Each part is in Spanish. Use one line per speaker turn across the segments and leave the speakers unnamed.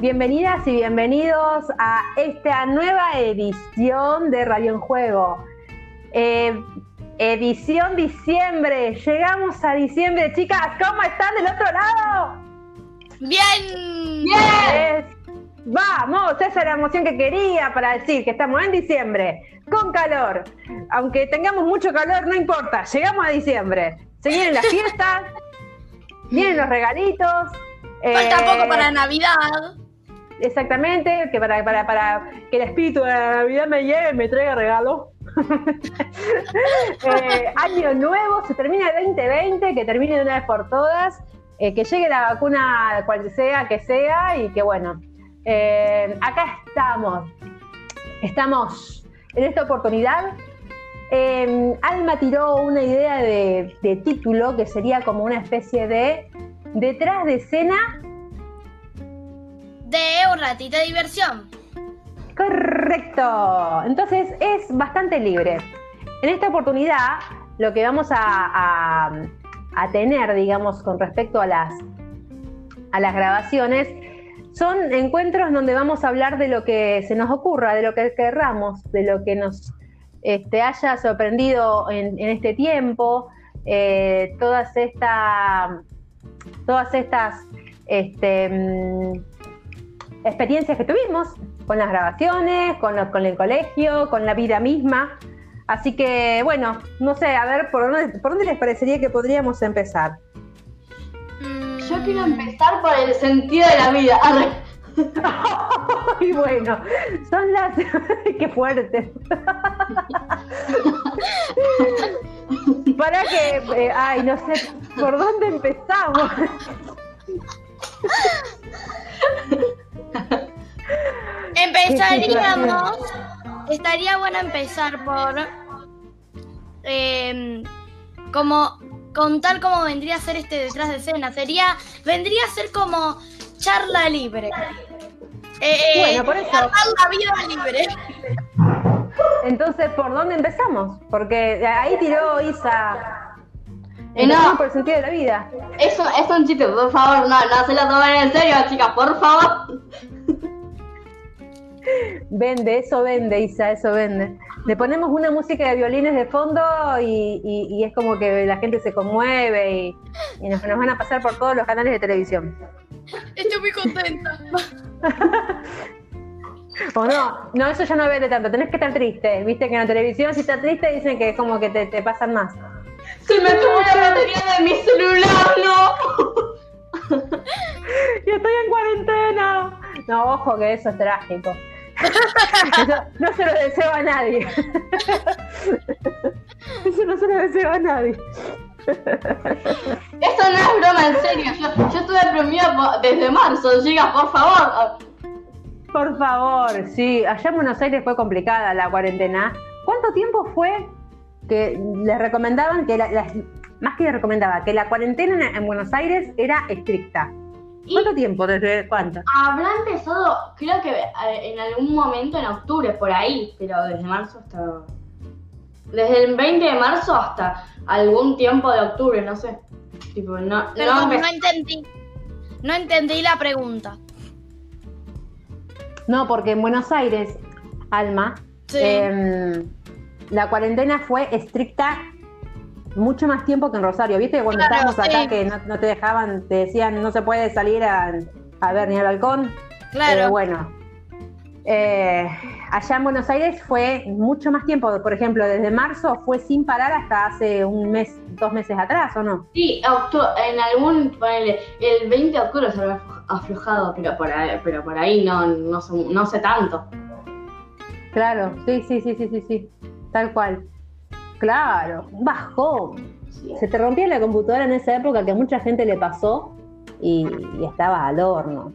Bienvenidas y bienvenidos a esta nueva edición de Radio en Juego. Eh, edición diciembre. Llegamos a diciembre, chicas. ¿Cómo están del otro lado?
Bien.
Bien. Vamos, esa es la emoción que quería para decir que estamos en diciembre, con calor. Aunque tengamos mucho calor, no importa, llegamos a diciembre. Se vienen las fiestas, vienen los regalitos.
Falta poco eh, para Navidad.
Exactamente, que para, para, para que el espíritu de la Navidad me llegue y me traiga regalo. Eh, año nuevo, se termina el 2020, que termine de una vez por todas, eh, que llegue la vacuna cual sea que sea y que bueno, eh, acá estamos, estamos en esta oportunidad. Alma tiró una idea de, de título que sería como una especie de detrás de escena
de un ratito de diversión.
Correcto. Entonces es bastante libre. En esta oportunidad, lo que vamos a, tener, digamos, con respecto a las, a las grabaciones, son encuentros donde vamos a hablar de lo que se nos ocurra, de lo que querramos, de lo que nos este, haya sorprendido en, este tiempo, eh, todas, esta, todas estas este, mm, experiencias que tuvimos con las grabaciones, con, con el colegio, con la vida misma. Así que, bueno, no sé, a ver, ¿por dónde, por dónde les parecería que podríamos empezar?
Yo quiero empezar por el sentido de la vida.
y bueno, son las... ¡Qué fuerte! Para que... Eh, ay, no sé, ¿por dónde empezamos?
Empezaríamos. Estaría bueno empezar por. Eh, como contar cómo vendría a ser este detrás de escena. Sería. Vendría a ser como charla libre.
Eh, bueno, por eso.
la vida libre.
Entonces, ¿por dónde empezamos? Porque ahí tiró Isa. Eh, no, por el sentido de la vida.
Eso es un chiste, por favor, no, no se lo tomen en serio, chicas, por favor.
Vende, eso vende, Isa, eso vende. Le ponemos una música de violines de fondo y, es como que la gente se conmueve y, nos, van a pasar por todos los canales de televisión.
Estoy muy contenta.
o no, no, eso ya no vende tanto, tenés que estar triste. Viste que en la televisión si estás triste dicen que es como que te, pasan más.
Se me acabó la batería de mi celular,
no. y estoy en cuarentena. No, ojo que eso es trágico no se lo deseo a nadie. Eso no se lo deseo a nadie.
Esto no es broma, en serio. Yo, yo estuve premiada desde marzo, Giga, por favor.
Por favor, sí. Allá en Buenos Aires fue complicada la cuarentena. ¿Cuánto tiempo fue que les recomendaban que la, más que les recomendaba que la cuarentena en Buenos Aires era estricta? ¿Cuánto tiempo? ¿Desde cuánto?
Habrá empezado, creo que eh, en algún momento en octubre, por ahí, pero desde marzo hasta. Desde el 20 de marzo hasta algún tiempo de octubre, no sé.
Tipo, no, no, entendí. No entendí la pregunta.
No, porque en Buenos Aires, Alma, em, la cuarentena fue estricta mucho más tiempo que en Rosario. ¿Viste? Cuando estábamos acá que no, te dejaban, te decían no se puede salir a, ver ni al balcón.
Claro.
Eh, bueno, eh, allá en Buenos Aires fue mucho más tiempo. Por ejemplo, desde marzo fue sin parar hasta hace un mes, dos meses atrás, ¿o no?
Sí, en algún, el 20 de octubre se había aflojado, pero por ahí, pero por ahí no, no, no sé tanto.
Claro, sí, sí, sí, sí, sí, sí, tal cual. Claro, un bajón. Se te rompía la computadora en esa época que a mucha gente le pasó y, estaba al horno.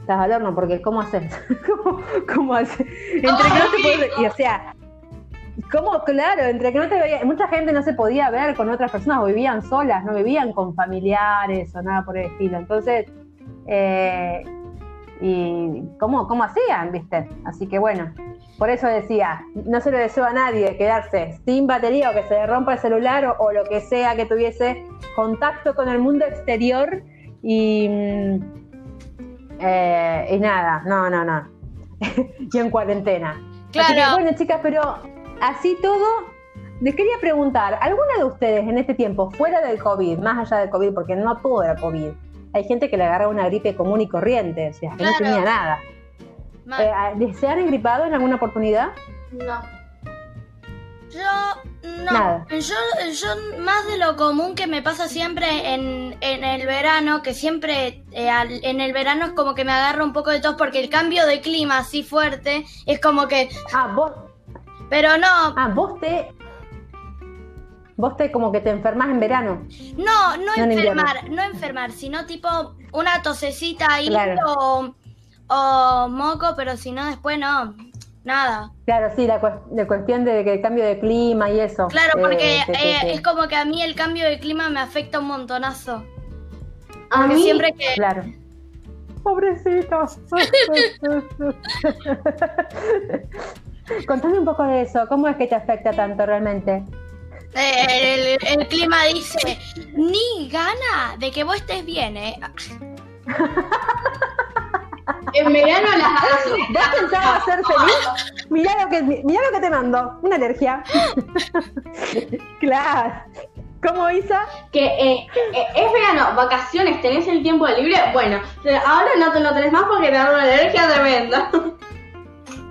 Estabas al horno porque ¿cómo haces? ¿Cómo, cómo? Entre que no te puedes, y o sea, ¿cómo? Claro, entre que no te veía, mucha gente no se podía ver con otras personas o vivían solas, no vivían con familiares o nada por el estilo. Entonces, eh, y cómo, cómo hacían, ¿viste? Así que bueno, por eso decía, no se le deseo a nadie quedarse sin batería o que se le rompa el celular o, lo que sea que tuviese contacto con el mundo exterior y mm, Eh, y nada, no, no, no. y en cuarentena. Que,
Claro.
bueno, chicas, pero así todo, les quería preguntar, ¿alguna de ustedes en este tiempo, fuera del COVID, más allá del COVID, porque no todo era COVID, hay gente que le agarra una gripe común y corriente, o sea, que no tenía nada. Eh, ¿Se han engripado en alguna oportunidad?
No.
Yo no,
Nada.
yo, yo más de lo común que me pasa siempre en, en el verano, que siempre eh, al- en el verano es como que me agarra un poco de tos porque el cambio de clima así fuerte es como que,
Ah, vos,
pero no,
ah, vos te... Vos te como que te enfermas en verano.
no, no
No en
enfermar, no enfermar, sino tipo una tosecita ahí
Claro.
o, o moco, pero si no después no, nada.
Claro, sí, la, cues- la cuestión de que el cambio de clima y eso.
Claro,
Eh,
porque
que- que-
eh, es como que a mí el cambio de clima me afecta un montonazo.
A
Porque
mí,
siempre que...
Claro. Pobrecito. Contame un poco de eso. ¿Cómo es que te afecta tanto realmente?
Eh, el, el clima dice, ni gana de que vos estés bien, ¿eh?
en verano las.
¿Vos pensabas ser feliz? Mirá lo que, mirá lo que te mando. Una alergia. claro. ¿Cómo, Isa?
Que eh, eh, es verano, vacaciones, tenés el tiempo libre. Bueno, eh, ahora no te lo tenés más porque te da una alergia tremenda.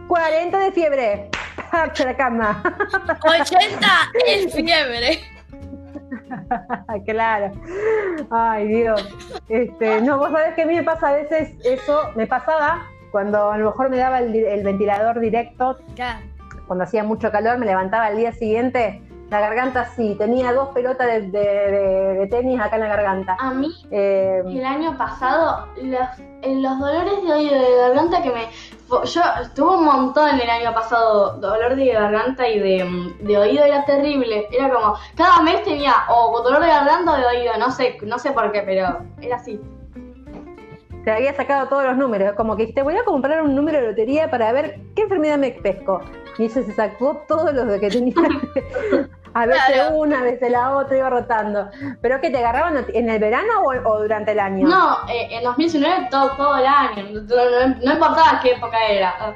40 de fiebre. Hacha la cama.
80 es fiebre.
claro. Ay, Dios. Este, no, vos sabés que a mí me pasa a veces eso, me pasaba cuando a lo mejor me daba el, ventilador directo,
Claro.
cuando hacía mucho calor, me levantaba al día siguiente, la garganta así, tenía dos pelotas de, de- de- de tenis acá en la garganta.
A mí,
Eh,
el año pasado, los, los dolores de oído de garganta que me. Yo tuve un montón el año pasado, dolor de garganta y de, mm, de oído era terrible. Era como, cada mes tenía o dolor de garganta o de oído, no sé, no sé por qué, pero era así.
Te había sacado todos los números, como que te voy a comprar un número de lotería para ver qué enfermedad me pesco. Y ella se sacó todos los que tenía. A veces
Claro.
una, a veces la otra, iba rotando. ¿Pero que te agarraban en el verano o, o durante el año?
No, eh, en 2019 todo, todo el año, no, no- no importaba qué época era.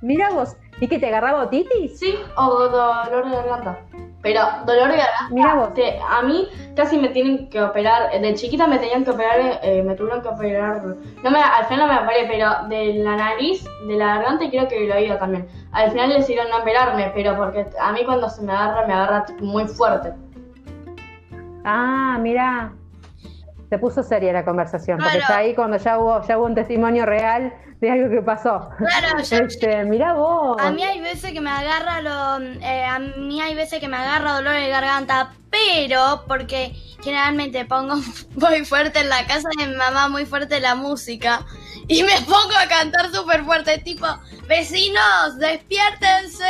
Mira vos, ¿y que te agarraba otitis?
Sí, o do- dolor de garganta. Pero dolor de garganta,
Mira vos.
te- a mí casi me tienen que operar, de chiquita me tenían que operar, eh, me tuvieron que operar, no me, al final no me operé, pero de la nariz, de la garganta y creo que del oído también. Al final decidieron no operarme, pero porque a mí cuando se me agarra, me agarra muy fuerte.
Ah, mira. Se puso seria la conversación, porque ya ahí cuando ya hubo, ya hubo un testimonio real de algo que pasó.
Claro, yo-
Este, mira vos.
a mí hay veces que me agarra lo, eh, a mí hay veces que me agarra dolor de garganta, pero porque generalmente pongo muy fuerte en la casa de mi mamá, muy fuerte la música. Y me pongo a cantar súper fuerte, tipo, vecinos, despiértense.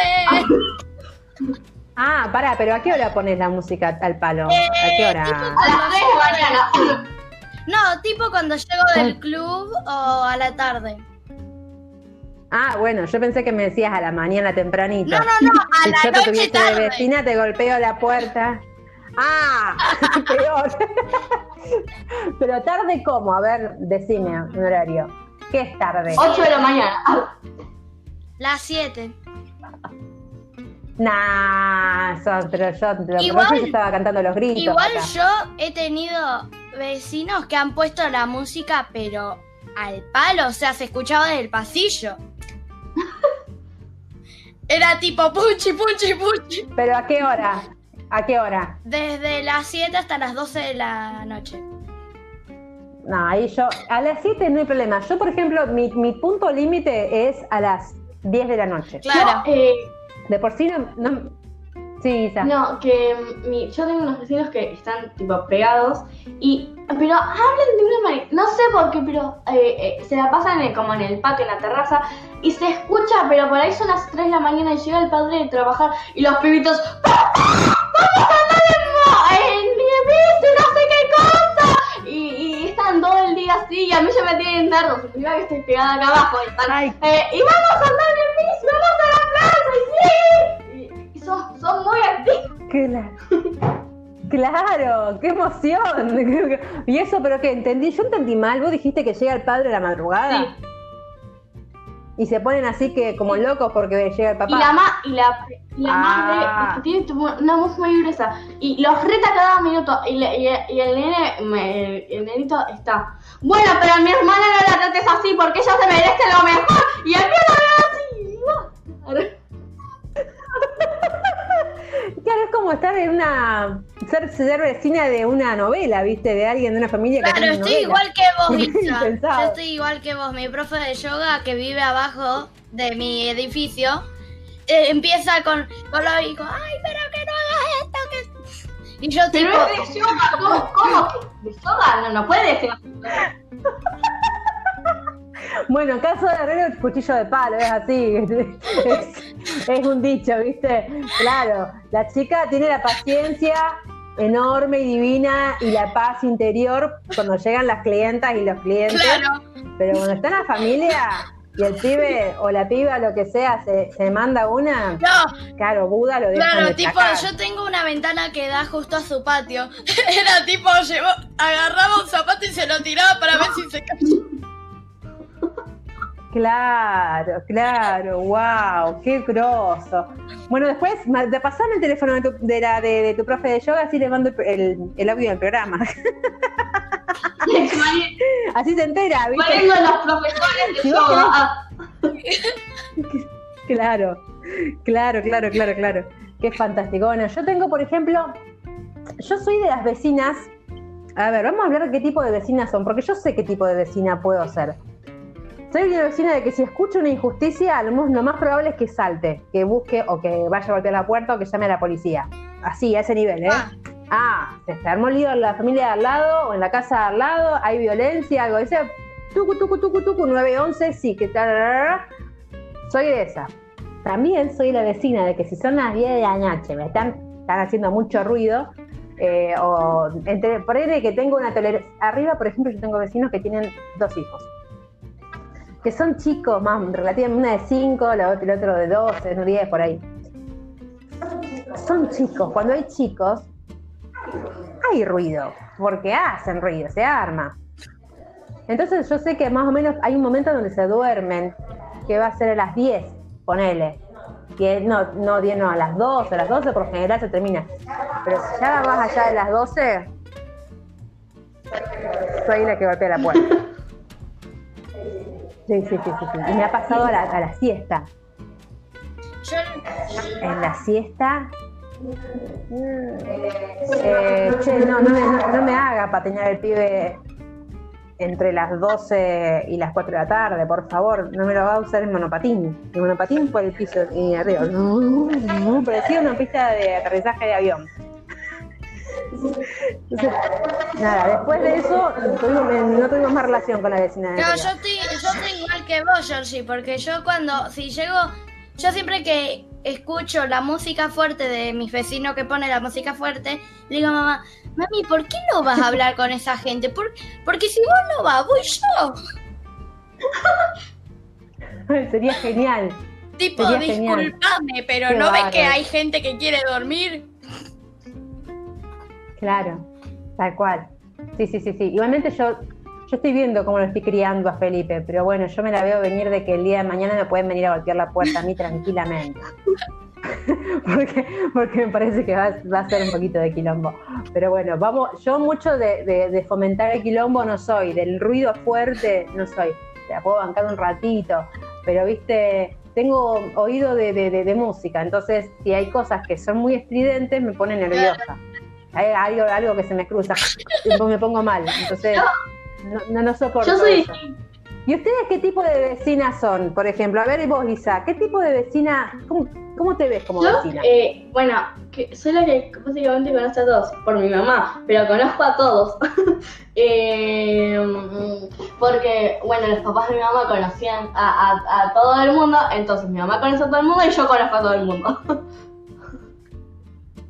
Ah, pará, pero ¿a qué hora pones la música al palo?
Eh,
¿A qué hora?
A las 3 de mañana.
No, tipo cuando llego del club o a la tarde.
Ah, bueno, yo pensé que me decías a la mañana tempranito.
No, no, no, a
si
la
yo te
noche
tuviese de
tarde.
vecina, te golpeo la puerta. Ah, peor. Pero tarde cómo? A ver, decime un horario. ¿Qué es tarde?
8 de la mañana. Ah,
Las 7.
Nah, pero yo, pero
Igual-
yo estaba cantando los gritos.
Igual
acá.
yo he tenido vecinos que han puesto la música, pero al palo, o sea, se escuchaba desde el pasillo. Era tipo puchi, puchi, puchi.
Pero ¿a qué hora? ¿A qué hora?
Desde las 7 hasta las 12 de la noche.
No, ahí yo, a las 7 no hay problema. Yo, por ejemplo, mi, mi punto límite es a las 10 de la noche.
Claro.
Yo, eh,
De por sí no... no- sí, Isa.
No, que mm, mi, yo tengo unos vecinos que están tipo pegados y pero hablan de una manera, no sé por qué, pero eh, eh, se la pasan en- como en el patio, en la terraza y se escucha, pero por ahí son las 3 de la mañana y llega el padre de trabajar y los pibitos. ¡Vamos a andar en, en todo el día así y a mí ya me tienen nervios, primero que estoy pegada acá abajo y están
Ay.
eh, y vamos a andar en bici, vamos a la plaza, y sí. Y, y son, son muy activos.
Claro. Claro, qué emoción. Y eso, pero que entendí, yo entendí mal. Vos dijiste que llega el padre a la madrugada.
Sí.
Y se ponen así que como locos porque llega el papá.
Y la, ma y la, y la
Ah.
madre tiene una voz muy gruesa. Y los reta cada minuto. Y, le- y, y el nene, me- el, nenito está. Bueno, pero a mi hermana no la trates así porque ella se merece lo mejor. Y el mío lo ve así.
Claro, es como estar en una. Ser, ser vecina de una novela, ¿viste? De alguien de una familia que
Claro, estoy
novela.
igual que vos,
impensado.
Yo estoy igual que vos. Mi profe de yoga que vive abajo de mi edificio eh, empieza con, con los hijos. Ay, pero que no hagas esto. Que... Y yo
Pero
tipo,
es de yoga. ¿Cómo? ¿Cómo? ¿De yoga? No, no puede ser.
Bueno, en caso de herrero, el cuchillo de palo, es así. Es, es un dicho, ¿viste? Claro, la chica tiene la paciencia enorme y divina y la paz interior cuando llegan las clientas y los clientes.
claro.
Pero cuando está en la familia y el pibe o la piba, lo que sea, se, se manda una,
No,
claro, Buda lo deja
claro, tipo, yo tengo una ventana que da justo a su patio. Era tipo, llevó, agarraba un zapato y se lo tiraba para ver si se caía.
Claro, claro, wow, qué groso. Bueno, después, de pasarme el teléfono de tu, de la, de, de tu profe de yoga, así le mando el, el- el audio del programa. Así se entera, ¿viste?
Los profesores de yoga.
Claro, claro, claro, claro, claro. Qué fantástico. Bueno, yo tengo, por ejemplo, yo soy de las vecinas. A ver, vamos a hablar de qué tipo de vecinas son, porque yo sé qué tipo de vecina puedo ser. Soy una vecina de que si escucho una injusticia, lo más, lo más probable es que salte, que busque o que vaya a golpear la puerta o que llame a la policía. Así, a ese nivel, ¿eh?
Ah.
Ah, se está armó lío en la familia de al lado o en la casa de al lado, hay violencia, algo de ese. Tucu, tucu, tucu, tucu, 911, sí, que tal. Soy de esa. También soy la vecina de que si son las 10 de la noche, me están, están haciendo mucho ruido, eh, o entre, por ahí de que tengo una tolerancia. Arriba, por ejemplo, yo tengo vecinos que tienen dos hijos. Que son chicos, más relativamente, una de 5, la otra- el otro de 12, no 10, por ahí. Son chicos. Cuando hay chicos, hay ruido, porque hacen ruido, se arma. Entonces yo sé que más o menos hay un momento donde se duermen, que va a ser a las 10, ponele. Que no, no, 10 no, a las 12, a las 12 por general se termina. Pero si ya vas allá de las 12, soy la que golpea la puerta. Sí, sí, sí, sí, sí. Y me ha pasado a la, a la siesta.
Yo,
En la siesta. eh, che, no, no me, no, no me haga patinar el pibe entre las 12 y las 4 de la tarde, por favor. No me lo va a usar en monopatín. El monopatín por el piso y arriba. No, no, parecía una pista de aterrizaje de avión. Entonces, nada, después de eso tuvimos- no tuvimos más relación con la vecina de
no, yo estoy, yo estoy igual que vos, Georgie, porque yo cuando, si llego, yo siempre que escucho la música fuerte de mis vecinos que pone la música fuerte, le digo a mamá, mami, ¿por qué no vas a hablar con esa gente? ¿Por- porque si vos no vas, voy yo.
Sería genial.
Tipo,
Sería genial.
disculpame, pero
Qué
¿no ves que hay gente que quiere dormir?
Claro, tal cual. Sí, sí, sí, sí. Igualmente yo, yo estoy viendo cómo lo estoy criando a Felipe, pero bueno, yo me la veo venir de que el día de mañana me pueden venir a golpear la puerta a mí tranquilamente. porque, porque me parece que va, va a ser un poquito de quilombo. Pero bueno, vamos, yo mucho de, fomentar el quilombo no soy, del ruido fuerte no soy. La puedo bancar un ratito, pero viste, tengo oído de- de música, entonces si hay cosas que son muy estridentes me pone nerviosa. Hay algo, algo que se me cruza, y me pongo mal, entonces no, no, no soporto
Yo soy
eso. ¿Y ustedes qué tipo de vecinas son? Por ejemplo, a ver, y vos, Lisa, ¿qué tipo de vecina, cómo, cómo te ves como
Yo,
vecina?
eh, bueno, que soy la que básicamente conoce a todos, por mi mamá, pero conozco a todos. Eh, porque, bueno, los papás de mi mamá conocían a, a- a todo el mundo, entonces mi mamá conoce a todo el mundo y yo conozco a todo el mundo.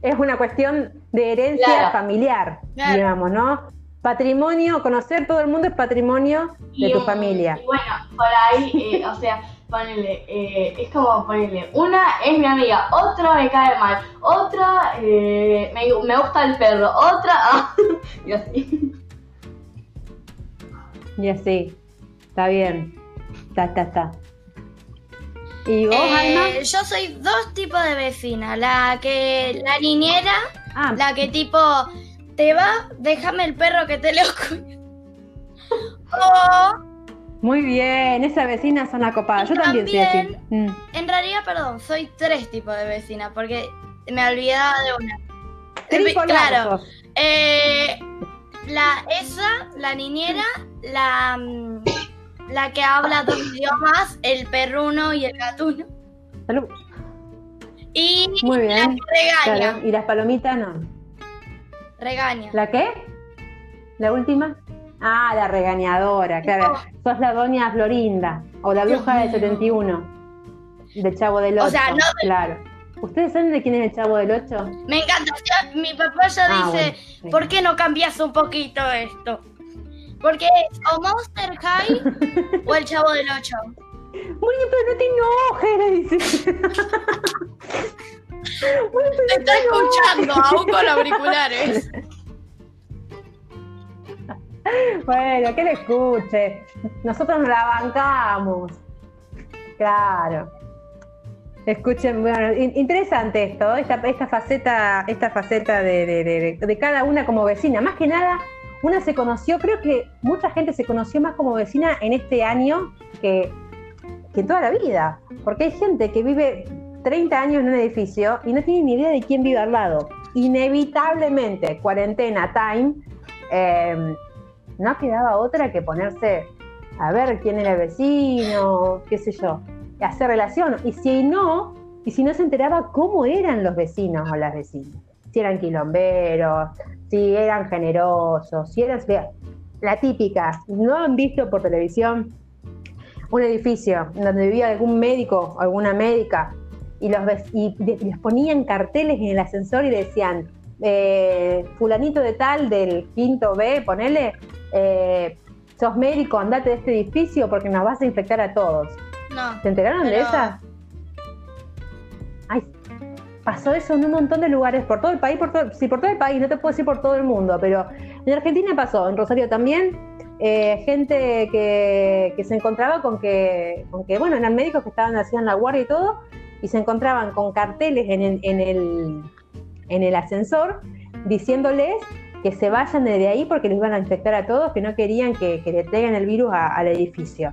Es una cuestión de herencia
Claro.
familiar,
Claro.
digamos, ¿no? Patrimonio, conocer todo el mundo es patrimonio de tu familia.
Y bueno, por ahí, eh, o sea, ponele, eh, es como ponerle, una es mi amiga, otra me cae mal, otra eh, me, me gusta el perro, otra, ah, y así.
Y así. Está bien. Está, está, está. ¿Y vos,
Eh,
Alma?
yo soy dos tipos de vecina. La que. La niñera,
Ah,
la que tipo. Te va, déjame el perro que te lo cuide. O.
muy bien. Esas vecinas son acopadas. Yo también, soy así. Mm.
En realidad, perdón, soy tres tipos de vecina, porque me olvidaba de una.
Tripolar
Claro. Eh, la esa, la niñera, la, mm, la que habla dos idiomas, el perruno y el gatuno.
Salud.
Y
Muy
la
bien.
que regaña.
Claro. Y las palomitas no.
Regaña.
¿La qué? ¿La última? Ah, la regañadora, claro. Sos la doña Florinda o la bruja del
Dios mío.
71 del Chavo del 8.
O sea, no-
Claro. ¿Ustedes saben de quién es el Chavo del 8?
Me encanta. Mi papá ya
Ah,
dice,
bueno.
¿por qué no cambias un poquito esto? Porque es o Monster High o el Chavo del 8.
Muy bien, pero no te enojes, le dice. Bueno, pero
Te está escuchando, aún con auriculares.
Bueno, que le escuche. Nosotros nos la bancamos. Claro. Escuchen, bueno, in- interesante esto, esta, esta faceta, esta faceta de, de- de- de cada una como vecina. Más que nada, una se conoció, creo que mucha gente se conoció más como vecina en este año que, que en toda la vida. Porque hay gente que vive 30 años en un edificio y no tiene ni idea de quién vive al lado. Inevitablemente, cuarentena, time, eh, no quedaba otra que ponerse a ver quién era el vecino, qué sé yo, hacer relación. Y si no, y si no se enteraba cómo eran los vecinos o las vecinas, si eran quilomberos, si eran generosos, si eran la típica, no han visto por televisión un edificio donde vivía algún médico o alguna médica y los y les ponían carteles en el ascensor y decían eh, fulanito de tal del quinto B, ponele, eh, sos médico, andate de este edificio porque nos vas a infectar a todos.
No.
¿Se enteraron de esa? Ay, pasó eso en un montón de lugares, por todo el país, por todo, sí, por todo el país, no te puedo decir por todo el mundo, pero en Argentina pasó, en Rosario también, eh, gente que, que se encontraba con que, con que, bueno, eran médicos que estaban haciendo la guardia y todo, y se encontraban con carteles en el, en el, en el ascensor diciéndoles que se vayan de ahí porque los iban a infectar a todos, que no querían que, que le traigan el virus a- al edificio.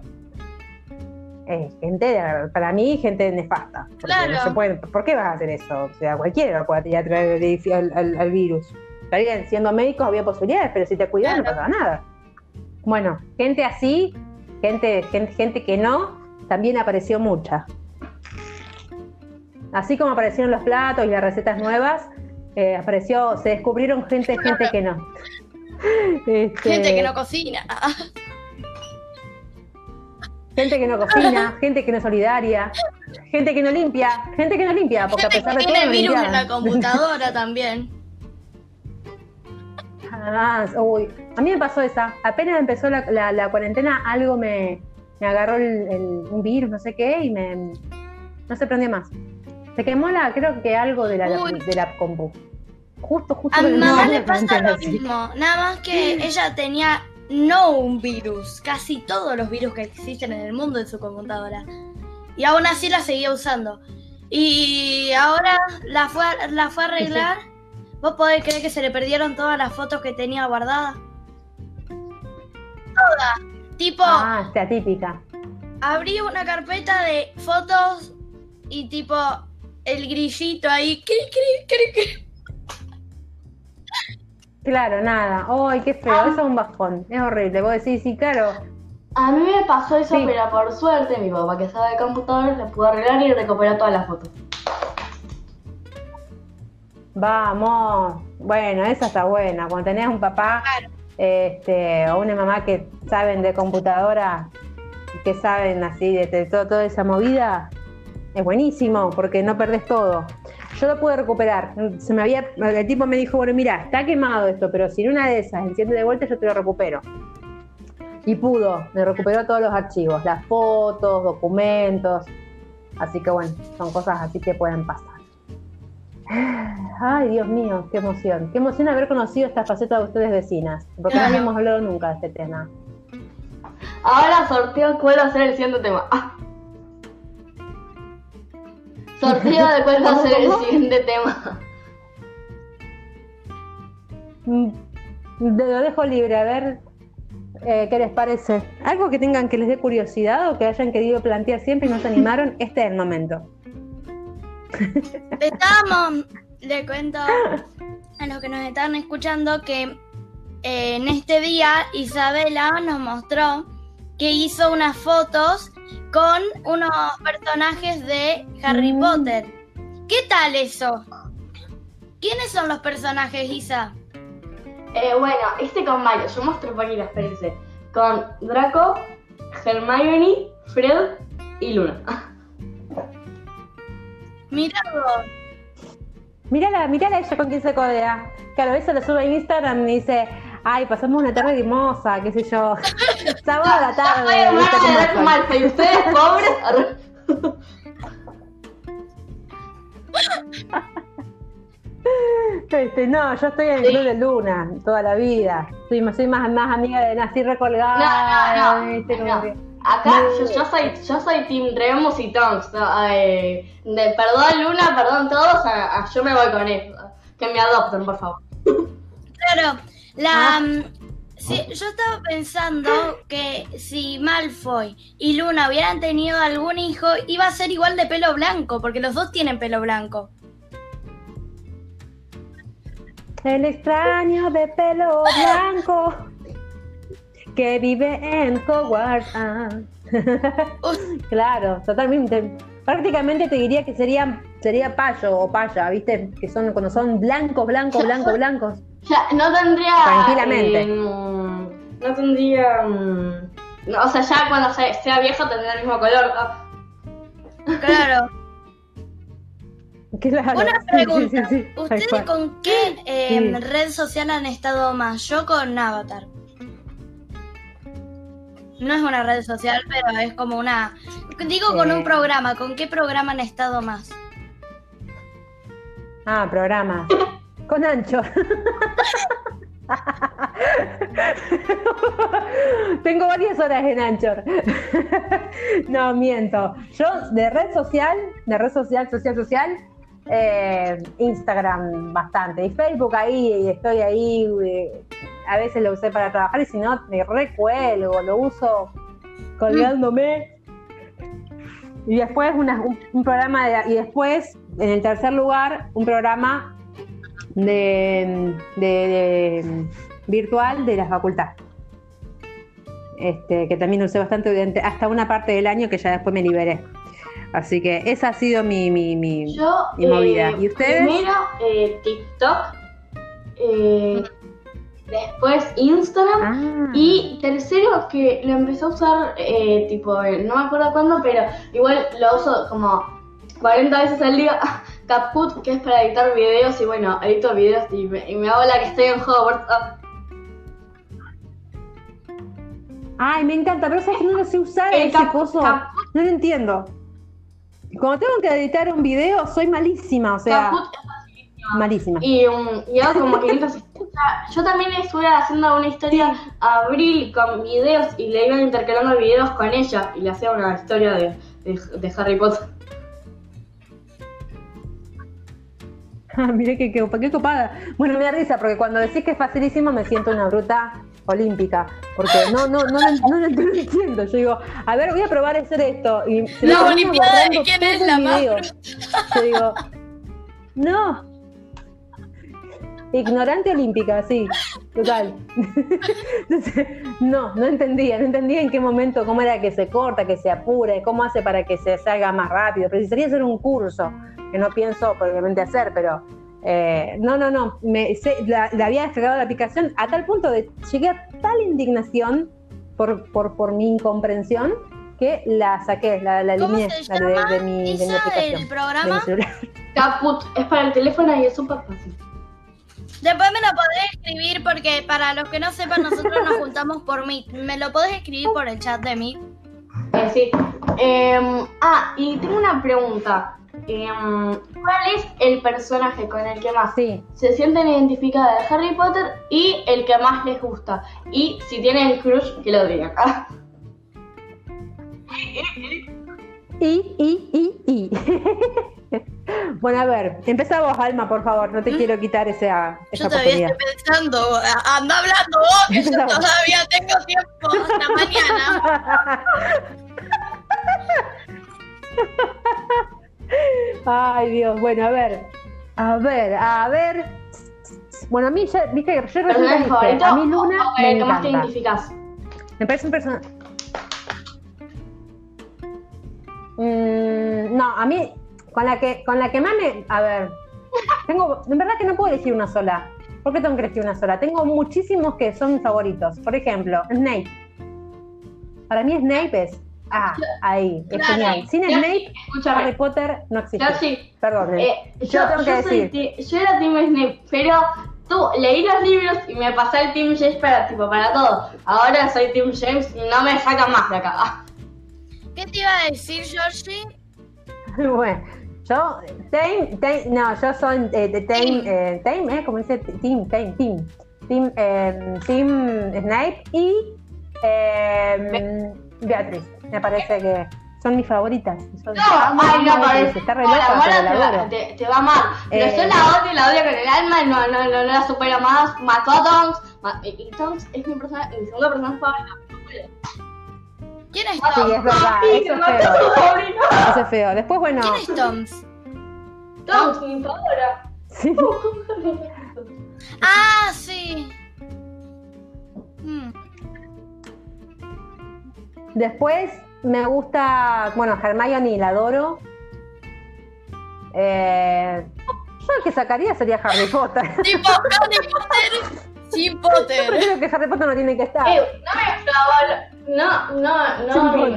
Eh, gente, para mí, gente nefasta.
Claro.
no se pueden- ¿Por qué vas a hacer eso? O sea, cualquiera puede tirar traer el al, al- al virus. Está bien, siendo médicos había posibilidades, pero si te cuidas no pasaba nada. Bueno, gente así, gente, gente, gente que no, también apareció mucha. Así como aparecieron los platos y las recetas nuevas, eh, apareció, se descubrieron gente, gente que no. Este,
Gente que no cocina.
gente que no cocina, gente que no es solidaria, gente que no limpia, gente que no limpia, porque a pesar
que
de todo
tiene
no
virus en la computadora también.
Ah, uy, a mí me pasó esa. Apenas empezó la, la- la cuarentena, algo me, me agarró el, el- un virus, no sé qué, y me no se prendió más. Se quemó la, creo que algo de la,
Uy.
de la compu. Justo, justo.
A mi mamá le pasa lo mismo. Nada más que ella tenía no un virus, casi todos los virus que existen en el mundo en su computadora. Y aún así la seguía usando. Y ahora la fue, a- la fue a arreglar. ¿Vos podés creer que se le perdieron todas las fotos que tenía guardadas? Todas. Tipo,
Ah, esta típica.
abrí una carpeta de fotos y tipo el grillito ahí. cri, cri, cri, cri.
Claro, nada. ¡Ay, qué feo! Eso es un bajón. Es horrible. Vos decís, sí, claro.
A mí me pasó eso,
Sí.
pero por suerte mi papá que sabe de computadores le pudo arreglar y recuperar todas las fotos.
Vamos. Bueno, esa está buena. Cuando tenés un papá este, o una mamá que saben de computadora, que saben así de, de todo- toda esa movida, es buenísimo porque no perdés todo. Yo lo pude recuperar. Se me había, el tipo me dijo, bueno, mira, está quemado esto, pero si en una de esas enciende de vuelta, yo te lo recupero. y pudo, me recuperó todos los archivos, las fotos, documentos. Así que bueno, son cosas así que pueden pasar. Ay, Dios mío, qué emoción. Qué emoción haber conocido esta faceta de ustedes vecinas, porque no habíamos hablado nunca de este tema.
Ahora sorteo cuál va a ser el siguiente tema. Ah. Sorteo de cuál va a ser el siguiente tema.
Mm, Lo dejo libre, a ver eh, qué les parece. Algo que tengan que les dé curiosidad o que hayan querido plantear siempre y no se animaron, este es el momento.
Estábamos, le cuento a los que nos están escuchando que eh, en este día Isabela nos mostró que hizo unas fotos con unos personajes de Harry
Mm.
Potter. ¿Qué tal eso? ¿Quiénes son los personajes, Isa?
Eh, bueno, este con Mario, yo muestro poquito, espérense. Con Draco, Hermione, Fred y Luna.
Mira vos.
Mírala, mírala ella con quien se codea. Claro, eso lo sube a Instagram y dice, ay, pasamos una tarde hermosa, qué sé yo. Sábado a la tarde.
Malfoy, ustedes pobres.
Este, no, yo estoy en el club de Luna toda la vida. Soy, más- soy más, más amiga de Nací recolgada.
No, no, no. Acá
No.
yo, yo soy yo soy Team Remus y Tonks. ¿no? Eh, de perdón Luna, perdón todos, a- a- yo me voy con él. Que me adopten, por favor.
Claro, la,
Ah.
mm, yo estaba pensando que si Malfoy y Luna hubieran tenido algún hijo, iba a ser igual de pelo blanco, porque los dos tienen pelo blanco.
El extraño de pelo blanco que vive en Hogwarts. Ah. claro, totalmente. Prácticamente te diría que sería, sería payo o paya, ¿viste? Que son cuando son blancos, blancos, blancos, blancos.
Ya, no tendría.
Tranquilamente.
eh, mm, no tendría. no, o sea, ya cuando se- sea viejo tendrá el mismo color.
Claro.
Claro.
Una pregunta.
sí, sí, sí, tal
¿Ustedes con qué eh,
Sí.
red social han estado más? Yo con Avatar. No es una red social, pero es como una... Digo con un programa. ¿Con qué programa han estado más?
Ah, programa. Con Ancho. Tengo varias horas en Anchor. no, miento. Yo de red social, de red social, social, social, eh, Instagram bastante. Y Facebook ahí, estoy ahí. eh, a veces lo usé para trabajar y si no, me recuelgo, lo uso colgándome. Y después un, un programa de, y después, en el tercer lugar, un programa de, de- de- virtual de la facultad. Este, que también usé bastante durante- hasta una parte del año que ya después me liberé. Así que esa ha sido mi, mi, mi-
Yo.
Mi movida. ¿Y ustedes?
Primero eh, TikTok. eh, después Instagram.
Ah.
Y tercero, que lo empecé a usar, eh, tipo, eh, no me acuerdo cuándo, pero igual lo uso como 40 veces al día. Caput, que es para editar videos, y bueno, edito videos y me, y me hago la que estoy en Hogwarts.
Ay, me encanta, pero sabes que no lo sé usar
El
ese coso. No lo entiendo. Cuando tengo que editar un video, soy malísima, o sea, malísima.
Y, um, y hago como 500 historias. Yo también estuve haciendo una historia a Abril con videos y le iban intercalando videos con ella y le hacía una historia de, de, de Harry Potter.
Ah, Miré que, que, qué copada. Bueno, me da risa porque cuando decís que es facilísimo me siento una bruta olímpica. Porque no, no, no, no, no lo entiendo. Yo digo, a ver, voy a probar a hacer esto. Y
La Olimpiada de quién es la más.
Yo digo, no. Ignorante olímpica, sí, total. Entonces, no, no entendía, no entendía en qué momento, cómo era que se corta, que se apure, cómo hace para que se salga más rápido. Precisaría hacer un curso, que no pienso obviamente hacer, pero eh, no, no, no, me, sé- la, la había descargado la aplicación a tal punto de llegué a tal indignación por, por, por mi incomprensión que la saqué, la, la
¿Cómo
eliminé de,
llama
de mi, de mi aplicación.
del
de mi
programa?
Caput es para el teléfono y es súper fácil.
Después me lo podés escribir porque para los que no sepan, nosotros nos juntamos por Meet. ¿Me lo podés escribir por el chat de Meet?
Eh, sí. Em, ah, y tengo una pregunta. Em, ¿Cuál es el personaje con el que más
Sí.
se sienten identificadas de Harry Potter y el que más les gusta? Y si tienen crush, que lo digan.
Y, y, y, y. bueno, a ver, empezá vos, Alma, por favor. No te quiero quitar esa, esa
Yo todavía
oportunidad.
estoy pensando. Anda hablando vos, que yo todavía tengo tiempo hasta mañana.
Ay, Dios. Bueno, a ver. A ver, a ver. Bueno, a mí ya, viste, yo recién te
¿Personaje
dije,
favorito
a mí Luna
o con
me
más te?
Me parece un personaje. Mm, no, a mí, con la que, con la que más me. A ver. Tengo. En verdad que no puedo elegir una sola. ¿Por qué tengo que elegir una sola? Tengo muchísimos que son mis favoritos. Por ejemplo, Snape. Para mí Snape es. Ah, ahí, es
Claro.
genial. Sin Snape, Harry. Potter no existe.
Ya sí.
Perdón.
Eh,
yo,
yo,
tengo que
yo
decir.
yo era Team Snape, pero tú leí los libros y me pasé el Team James para, tipo, para todo. Ahora soy Team James y no me sacan más de acá.
¿Qué te iba a decir, Georgie?
Bueno, yo, Tame, Tame- no, yo soy eh, de Tame, eh, Tame, ¿eh? ¿Cómo dice? Team, Tame, Team. Team, eh, team Snape y eh, Beatriz. Me parece que son mis favoritas. Son,
No, ay, no, parece.
Está re
la
pero la
te, te, te va mal. Pero
Eh.
yo la odio y la odio con el alma y no, no, no, no la supero más. Mató a Tonks. ma- y, y Tonks es mi, persona, mi segunda persona favorita.
¿Quién es
Sí,
Tom?
es verdad,
Sí,
eso es
mató a
feo. Eso es feo. Después, bueno,
¿Quién es Toms?
Tonks, mi favorita.
sí.
Ah, sí.
Después me gusta, bueno, Hermione la adoro. Eh, yo el que sacaría sería Harry Potter.
Tipo Harry Potter sin
Yo
Potter.
prefiero que Harry Potter no tiene que estar.
Eh, no me no, no, no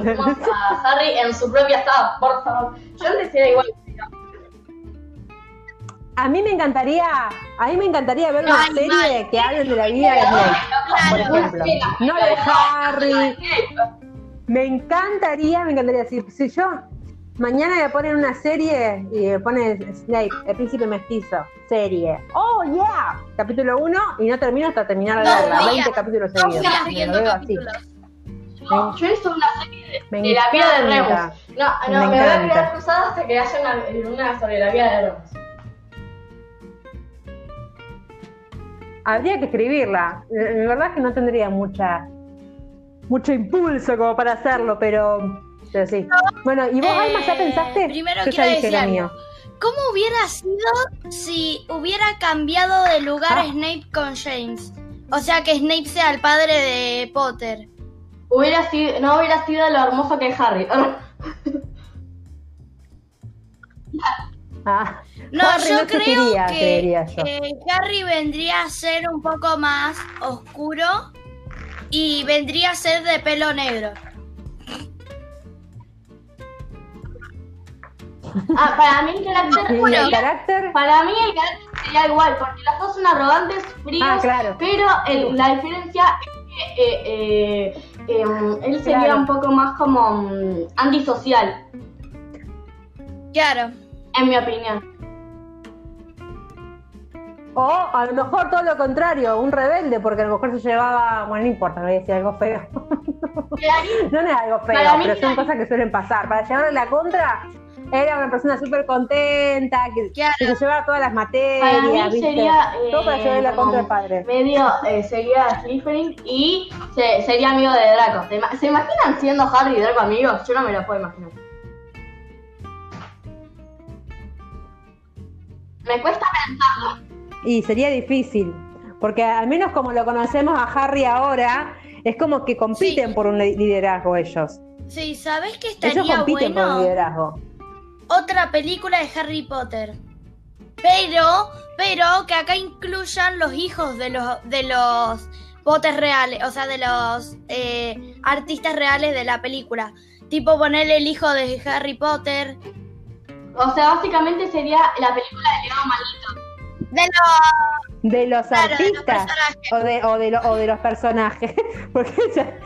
a Harry en su propia estado, por favor. Yo antes era igual.
A mí me encantaría, a mí me encantaría ver una
Ay,
serie
mal.
que hable de la vida de Snape, por
Claro.
ejemplo. No de Harry. Me encantaría, me encantaría decir, si yo mañana me ponen una serie y me pone Snape, el príncipe mestizo, serie. Oh yeah, capítulo 1 y no termino hasta terminar verla,
días.
20 capítulos
Dos
seguidos. Me
viendo
veo así.
Yo, yo hice una serie de,
Me
de la vida de. Remus. No,
Me
no, me, voy a quedar cruzada hasta que haya una, una sobre la vida de Remus.
Habría que escribirla. En verdad es que no tendría mucha mucho impulso como para hacerlo, pero, pero sí. Bueno, ¿y vos,
Eh,
Alma, ya pensaste?
primero
Yo ya
quiero
dije
decir
lo
algo.
mío.
¿Cómo hubiera sido si hubiera cambiado de lugar
Ah.
Snape con James? O sea, que Snape sea el padre de Potter.
Hubiera sido, no hubiera sido lo hermoso que es Harry.
Ah,
No,
Harry
yo
no
creo que eh, Harry vendría a ser un poco más oscuro y vendría a ser de pelo negro.
Ah, para mí el carácter,
¿Y
Bueno,
el carácter?
para mí el carácter sería igual, porque los dos son arrogantes, fríos,
Ah, claro.
pero el- la diferencia es que eh, eh, em, él sería
Claro.
un poco más como mm, antisocial,
Claro.
en mi opinión.
O a lo mejor todo lo contrario, un rebelde, porque a lo mejor se llevaba, bueno, no importa, no voy a decir algo feo. No, no es algo feo,
Para mí
pero son cosas que suelen pasar. Para llevarle la contra, era una persona súper contenta, que,
Claro.
que se llevaba todas las
Para
materias,
mí
¿viste?
sería eh,
Todo para llevarle la contra al padre.
medio eh, sería Slytherin y se- sería amigo de Draco. ¿Se, ima- ¿Se imaginan siendo Harry y Draco amigos? Yo no me lo puedo imaginar. Me cuesta pensarlo.
Y sería difícil, porque al menos como lo conocemos a Harry ahora, es como que compiten
Sí.
por un li- liderazgo ellos.
Sí, ¿sabes qué
Ellos
estaría
compiten por un
bueno?
liderazgo.
Otra película de Harry Potter. Pero, pero que acá incluyan los hijos de los de los Potter reales, o sea, de los eh, artistas reales de la película. Tipo ponerle el hijo de Harry Potter.
O sea, básicamente sería la película de Legado Maldito.
De los
de los
Claro, de los
artistas o de, o, de lo- o de los personajes. Porque ya-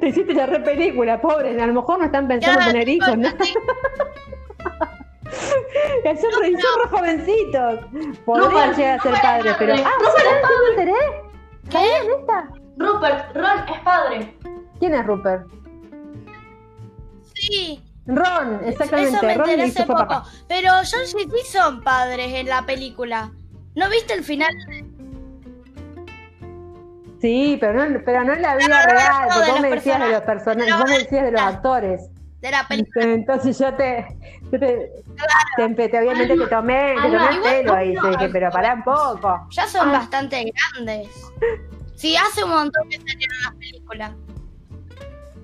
te hiciste la re película, pobre. A lo mejor no están pensando en
Claro,
tener hijos, ¿no?
sí,
Que son, re, son re jovencitos. Podrían
Rupert,
llegar a ser
Rupert
padres,
es
pero. Ah,
Rupert es
¿no me enteré? ¿Sabían esta?
Rupert, Ron es padre.
¿Quién es Rupert?
sí.
Ron,
Eso
exactamente.
me
Ron
hace poco.
papá.
Pero George y sí son padres en la película. ¿No viste el final?
Sí, pero no, pero no en la vida
no,
real, porque vos me decías de los
personajes.
vos me decías de los actores.
De la película.
Entonces yo te, yo te, te- te- obviamente te tomé, te
Ah,
tomé el pelo ahí,
no,
te dije, pero pará un poco.
Ya son
Ah.
bastante grandes. Sí, hace un montón que salieron las películas.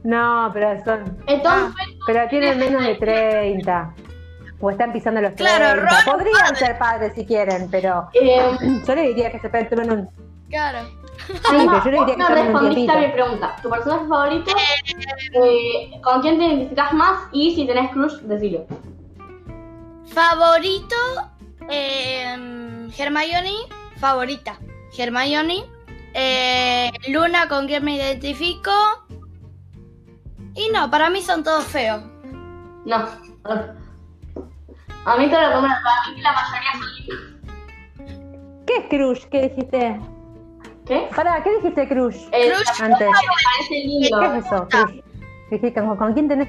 No, pero son,
Entonces,
pero tienen menos de 30. O están pisando los 30.
Claro, Ron es
Podrían
padre.
ser padres si quieren, pero
eh,
yo le diría que se tomen un.
Claro.
No,
pero yo le diría que
no
tomen un
respondiste a mi pregunta. ¿Tu personaje favorito? Eh, ¿Con quién te identificas más? Y si tenés crush, decilo.
Favorito, eh, Hermione, favorita. Hermione. Eh, Luna, con quien me identifico. Y no, para mí son todos feos.
No. A mí te lo tomo. Para mí que la mayoría son lindos.
¿Qué es Crush? ¿Qué dijiste?
¿Qué?
Pará, ¿qué dijiste Crush?
Eh,
Crush,
Antes.
me parece lindo.
¿Qué es eso? Crush. Dijiste, ¿con, con quién tenés?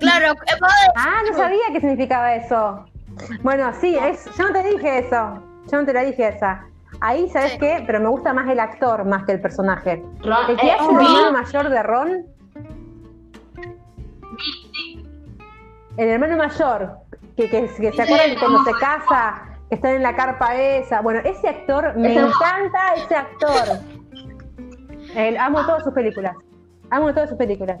Claro, eh,
Ah, no sabía qué significaba eso. Bueno, sí, es, yo no te dije eso. Yo no te la dije esa. Ahí, ¿sabes
Sí.
qué? Pero me gusta más el actor más que el personaje.
Ron,
El que
eh,
hace el hermano mayor de Ron, el hermano mayor, que, que, que se acuerdan que cuando se casa, que están en la carpa esa. Bueno, ese actor, me
Ese-
encanta ese actor. El- amo todas sus películas. Amo todas sus películas.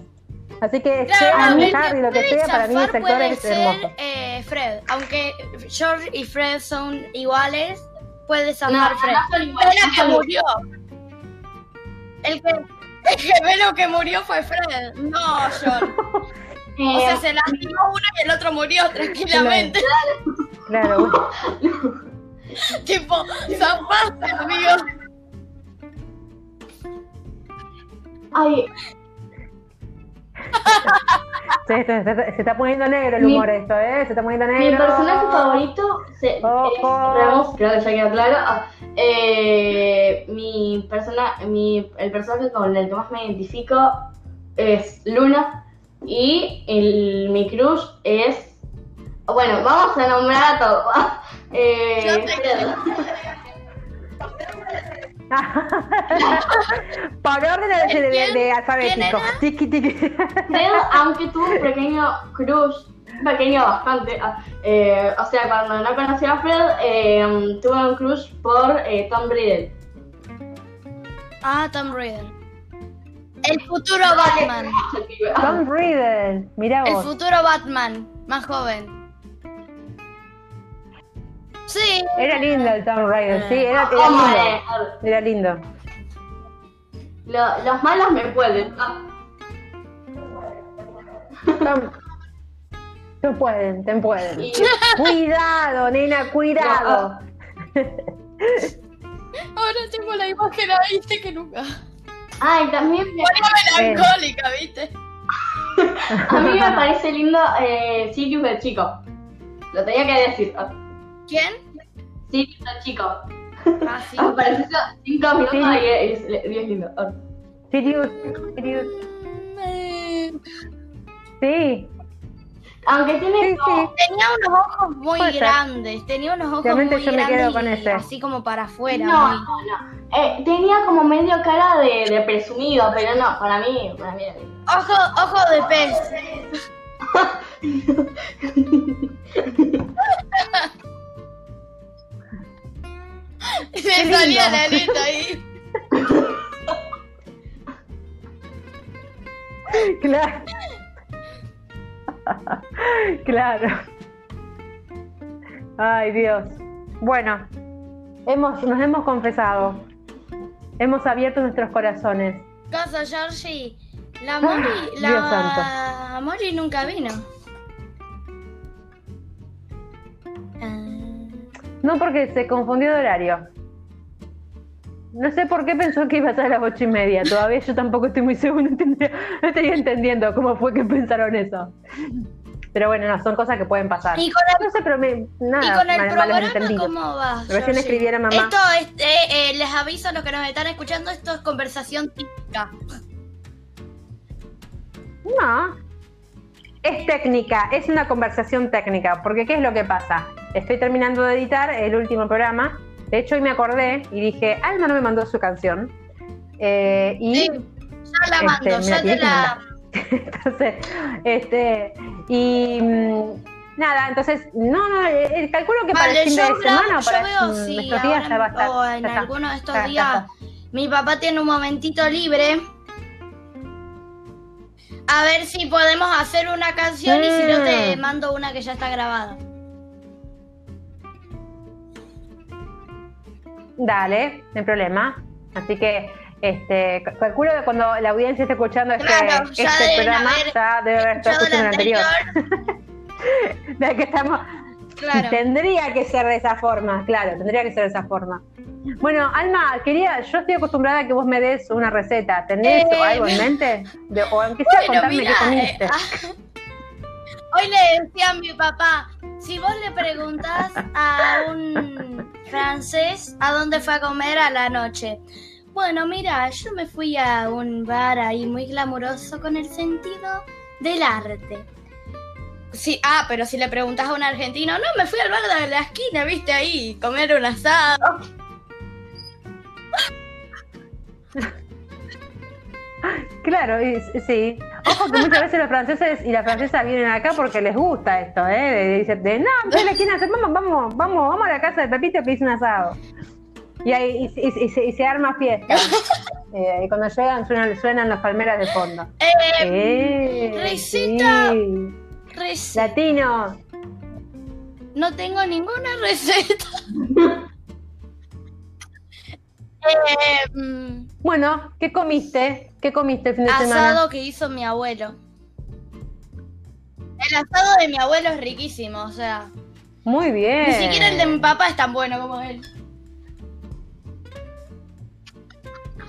Así que
Claro,
sea
el
Harry, lo que sea, para mí ese actor
puede
es
ser,
hermoso.
eh, Fred. Aunque George y Fred son iguales, puede zafar
no,
Fred.
no son iguales,
Era
no
que murió. El que, el gemelo que murió fue Fred. No, George. O
eh,
sea, se lastimó uno y el otro murió tranquilamente.
Claro, bueno.
tipo, zafaste, amigo.
ay,
Se, se- se- se está poniendo negro el
Mi-
humor esto, ¿eh? Se está poniendo
mi
negro.
personaje favorito se,
Ojo.
es Remus, creo que ya quedó claro. Ah, eh, mi persona, mi, el personaje con el que más me identifico es Luna. Y el, mi crush es. Bueno, vamos a nombrar a todos. Eh.
Por orden de, de- de- de alfabético.
Fred, aunque tuvo un pequeño crush, pequeño bastante, ah, eh, o sea, cuando no conocí a Fred, eh, tuve un crush por eh, Tom Riddle.
Ah, Tom Riddle. El futuro Batman.
Tom Riddle, mira
El
vos.
futuro Batman, más joven. Sí,
Era lindo el Tom Riddle, sí, era, era
Hombre,
lindo. Era lindo.
lo- los malos me pueden. ah.
Tom, te pueden, te pueden.
Y-
Cuidado, nena, cuidado.
ahora tengo la imagen ahí, que nunca.
Ay, también me-
Ponía melancólica, viste.
a mí me parece lindo eh, Sirius el chico. Lo tenía que decir.
¿Quién?
Sirius el chico.
Ah, sí.
Apareció cinco minutos y es, es- lindo.
Sirius, Sirius. Sí,
Aunque tiene
sí,
como-
sí.
Tenía unos ojos muy
Puede ser.
grandes, tenía unos ojos
Realmente
muy
yo me
grandes
quedo con ese.
así como para afuera.
No,
muy-
no, no. Eh, tenía como medio cara de, de presumido, pero no, para mí, para mí.
Ojo, ojo de pez. Le
lindo.
salía la aleta ahí.
Claro. claro. Ay, Dios. Bueno, hemos, nos hemos confesado. Hemos abierto nuestros corazones.
Cosa, Georgie. La Mori,
Ah,
la Mori nunca vino.
No, porque se confundió de horario. No sé por qué pensó que iba a ser a las ocho y media. Todavía yo tampoco estoy muy seguro, no, estoy entendiendo cómo fue que pensaron eso. Pero bueno, no, son cosas que pueden pasar.
Y con el,
No sé, pero me, nada,
y con el
mal-
programa. ¿cómo va?
Recién
Georgie?
escribiera mamá.
Esto es, eh, eh, les aviso a los que nos están escuchando, esto es conversación típica.
No. Es técnica, es una conversación técnica, porque ¿qué es lo que pasa? Estoy terminando de editar el último programa. De hecho, hoy me acordé y dije, Alma no me mandó su canción. Eh, y
Sí, ya la
Este,
mando, ya te la...
entonces, este, y mm, nada, entonces, no, no, eh, eh, calculo que para el fin
yo,
de semana o
yo
para
veo
mm, estos días ya va a estar.
o en
está.
alguno de estos días
está.
mi papá tiene un momentito libre. A ver si podemos hacer una canción y si no te
Mm.
mando una que ya está grabada.
Dale, no hay problema. Así que, este, calculo que cuando la audiencia esté escuchando este,
Claro,
este programa, ya debe haber estado escuchando el anterior. De que estamos,
Claro.
Tendría que ser de esa forma, claro, tendría que ser de esa forma. Bueno, Alma, quería, yo estoy acostumbrada a que vos me des una receta. ¿Tenés
Eh,
algo en mente? De- o aunque sea
Bueno,
contarme
mira,
qué comiste.
eh, ah, hoy le decía a mi papá, si vos le preguntás a un francés a dónde fue a comer a la noche. Bueno, mira, yo me fui a un bar ahí muy glamuroso con el sentido del arte. Sí, ah, pero si le preguntás a un argentino, no, me fui al bar de la esquina, viste ahí, comer un asado.
Claro, y- sí. Ojo que muchas veces los franceses y las francesas vienen acá porque les gusta esto, ¿eh? De- Dicen, de, no, de la esquina, vamos, vamos, vamos, vamos a la casa de Pepito que hizo un asado. Y, ahí, y, y- y se, y se arma fiesta. Eh, y cuando llegan suenan, suenan las palmeras de fondo.
Eh,
Eh,
receta.
sí.
receta.
Latino.
No tengo ninguna receta. Eh, mm,
Bueno, ¿qué comiste? ¿Qué comiste el fin de semana?
asado que hizo mi abuelo. El asado de mi abuelo es riquísimo, o sea,
Muy bien.
ni siquiera el de mi papá es tan bueno como él.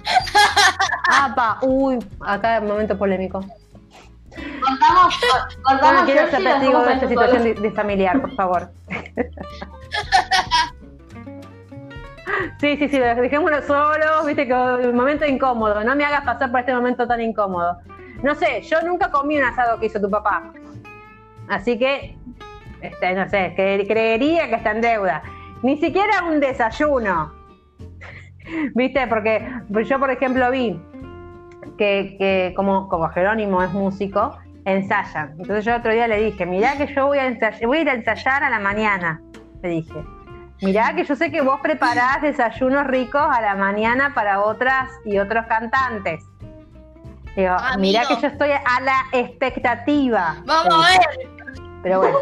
Apa, uy, acá momento polémico.
Cortamos, cor-
Yo
cortamos
no quiero ser testigo de esta
un
situación
solo.
de, de familiar, por favor. Sí, sí, sí, dejémoslo solo, viste que el momento incómodo, no me hagas pasar por este momento tan incómodo. No sé, yo nunca comí un asado que hizo tu papá. Así que, este, no sé, creería que está en deuda. Ni siquiera un desayuno. ¿Viste? Porque yo, por ejemplo, vi que, como, Jerónimo es músico, ensayan. Entonces yo otro día le dije, mirá que yo voy a, ensayar, voy a ir a ensayar a la mañana. Le dije, mirá que yo sé que vos preparás desayunos ricos a la mañana para otras y otros cantantes. Digo, mirá que yo estoy a la expectativa.
Vamos a ver.
Pero bueno,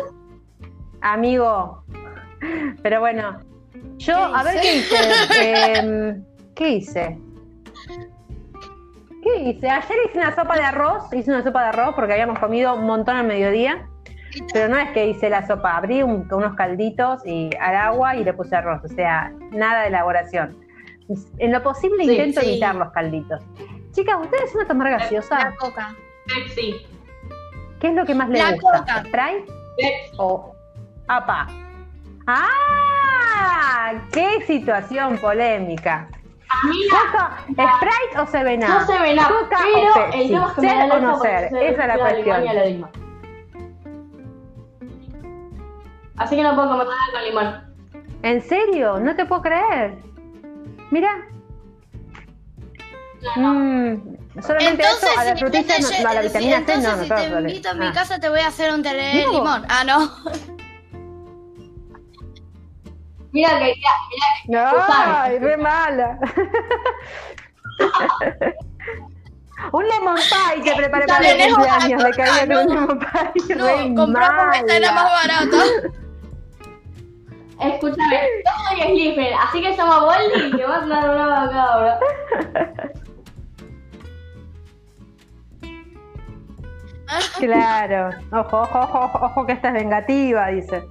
amigo, pero bueno, yo,
¿Qué
a ver qué hice. Em, ¿Qué hice? ¿Qué hice? Ayer hice una sopa de arroz, hice una sopa de arroz porque habíamos comido un montón al mediodía, pero no es que hice la sopa, abrí un- unos calditos y al agua y le puse arroz, o sea, nada de elaboración. En lo posible
Sí,
intento
sí.
evitar los calditos. Chicas, ¿ustedes son a tomar gaseosa?
La coca.
Pepsi.
¿Qué es lo que más les
La
gusta?
Coca.
¿Sprite?
Pepsi.
o APA. ¡Ah! ¡Qué situación polémica! Coca, ¿Sprite o Seven Up?
no se ven up,
Coca
pero
o Pepsi.
el tema es que me da
¿Ser o no ser?
se
Esa es la cuestión.
Así que no puedo comer nada con limón.
¿En serio? No te puedo creer. Mira. Mm, solamente
Entonces,
eso, a la
si
frutilla,
te-
no, no, a la
si-
vitamina C no,
entonces,
no
si
te
invito a mi
Ah.
casa te voy a hacer un tereré de
No.
limón. Ah, no.
Mira que, mira,
Ay, re mala. un lemon pie que preparé para el cumpleaños. Le caía
coca,
con un
no.
lemon pie.
No, compramos esta, era
mala.
más barata.
Escúchame, yo soy Slifer, así que llama a Boldi y te vas a dar una macabra.
Claro. Ojo, ojo, ojo, ojo, ojo que esta es vengativa, dice.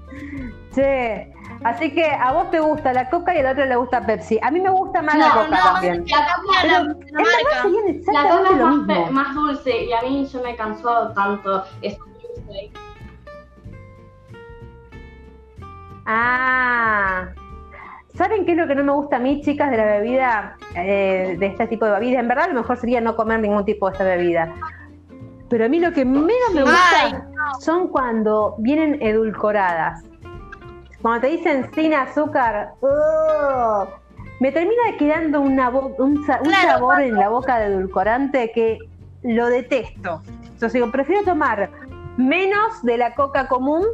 Che. Así que a vos te gusta la coca y al otro le gusta Pepsi. A mí me gusta más la coca
no,
también.
La coca,
Pero
la, la es más, más dulce y a mí yo me cansó tanto eso dulce.
Ah. ¿Saben qué es lo que no me gusta a mí, chicas, de la bebida, eh, de este tipo de bebida? En verdad, lo mejor sería no comer ningún tipo de esta bebida. Pero a mí lo que menos me gusta son cuando vienen edulcoradas. Cuando te dicen sin azúcar, ¡ugh! me termina quedando una un, sa- un
Claro,
sabor en la boca de edulcorante que lo detesto. Entonces digo, prefiero tomar menos de la coca común,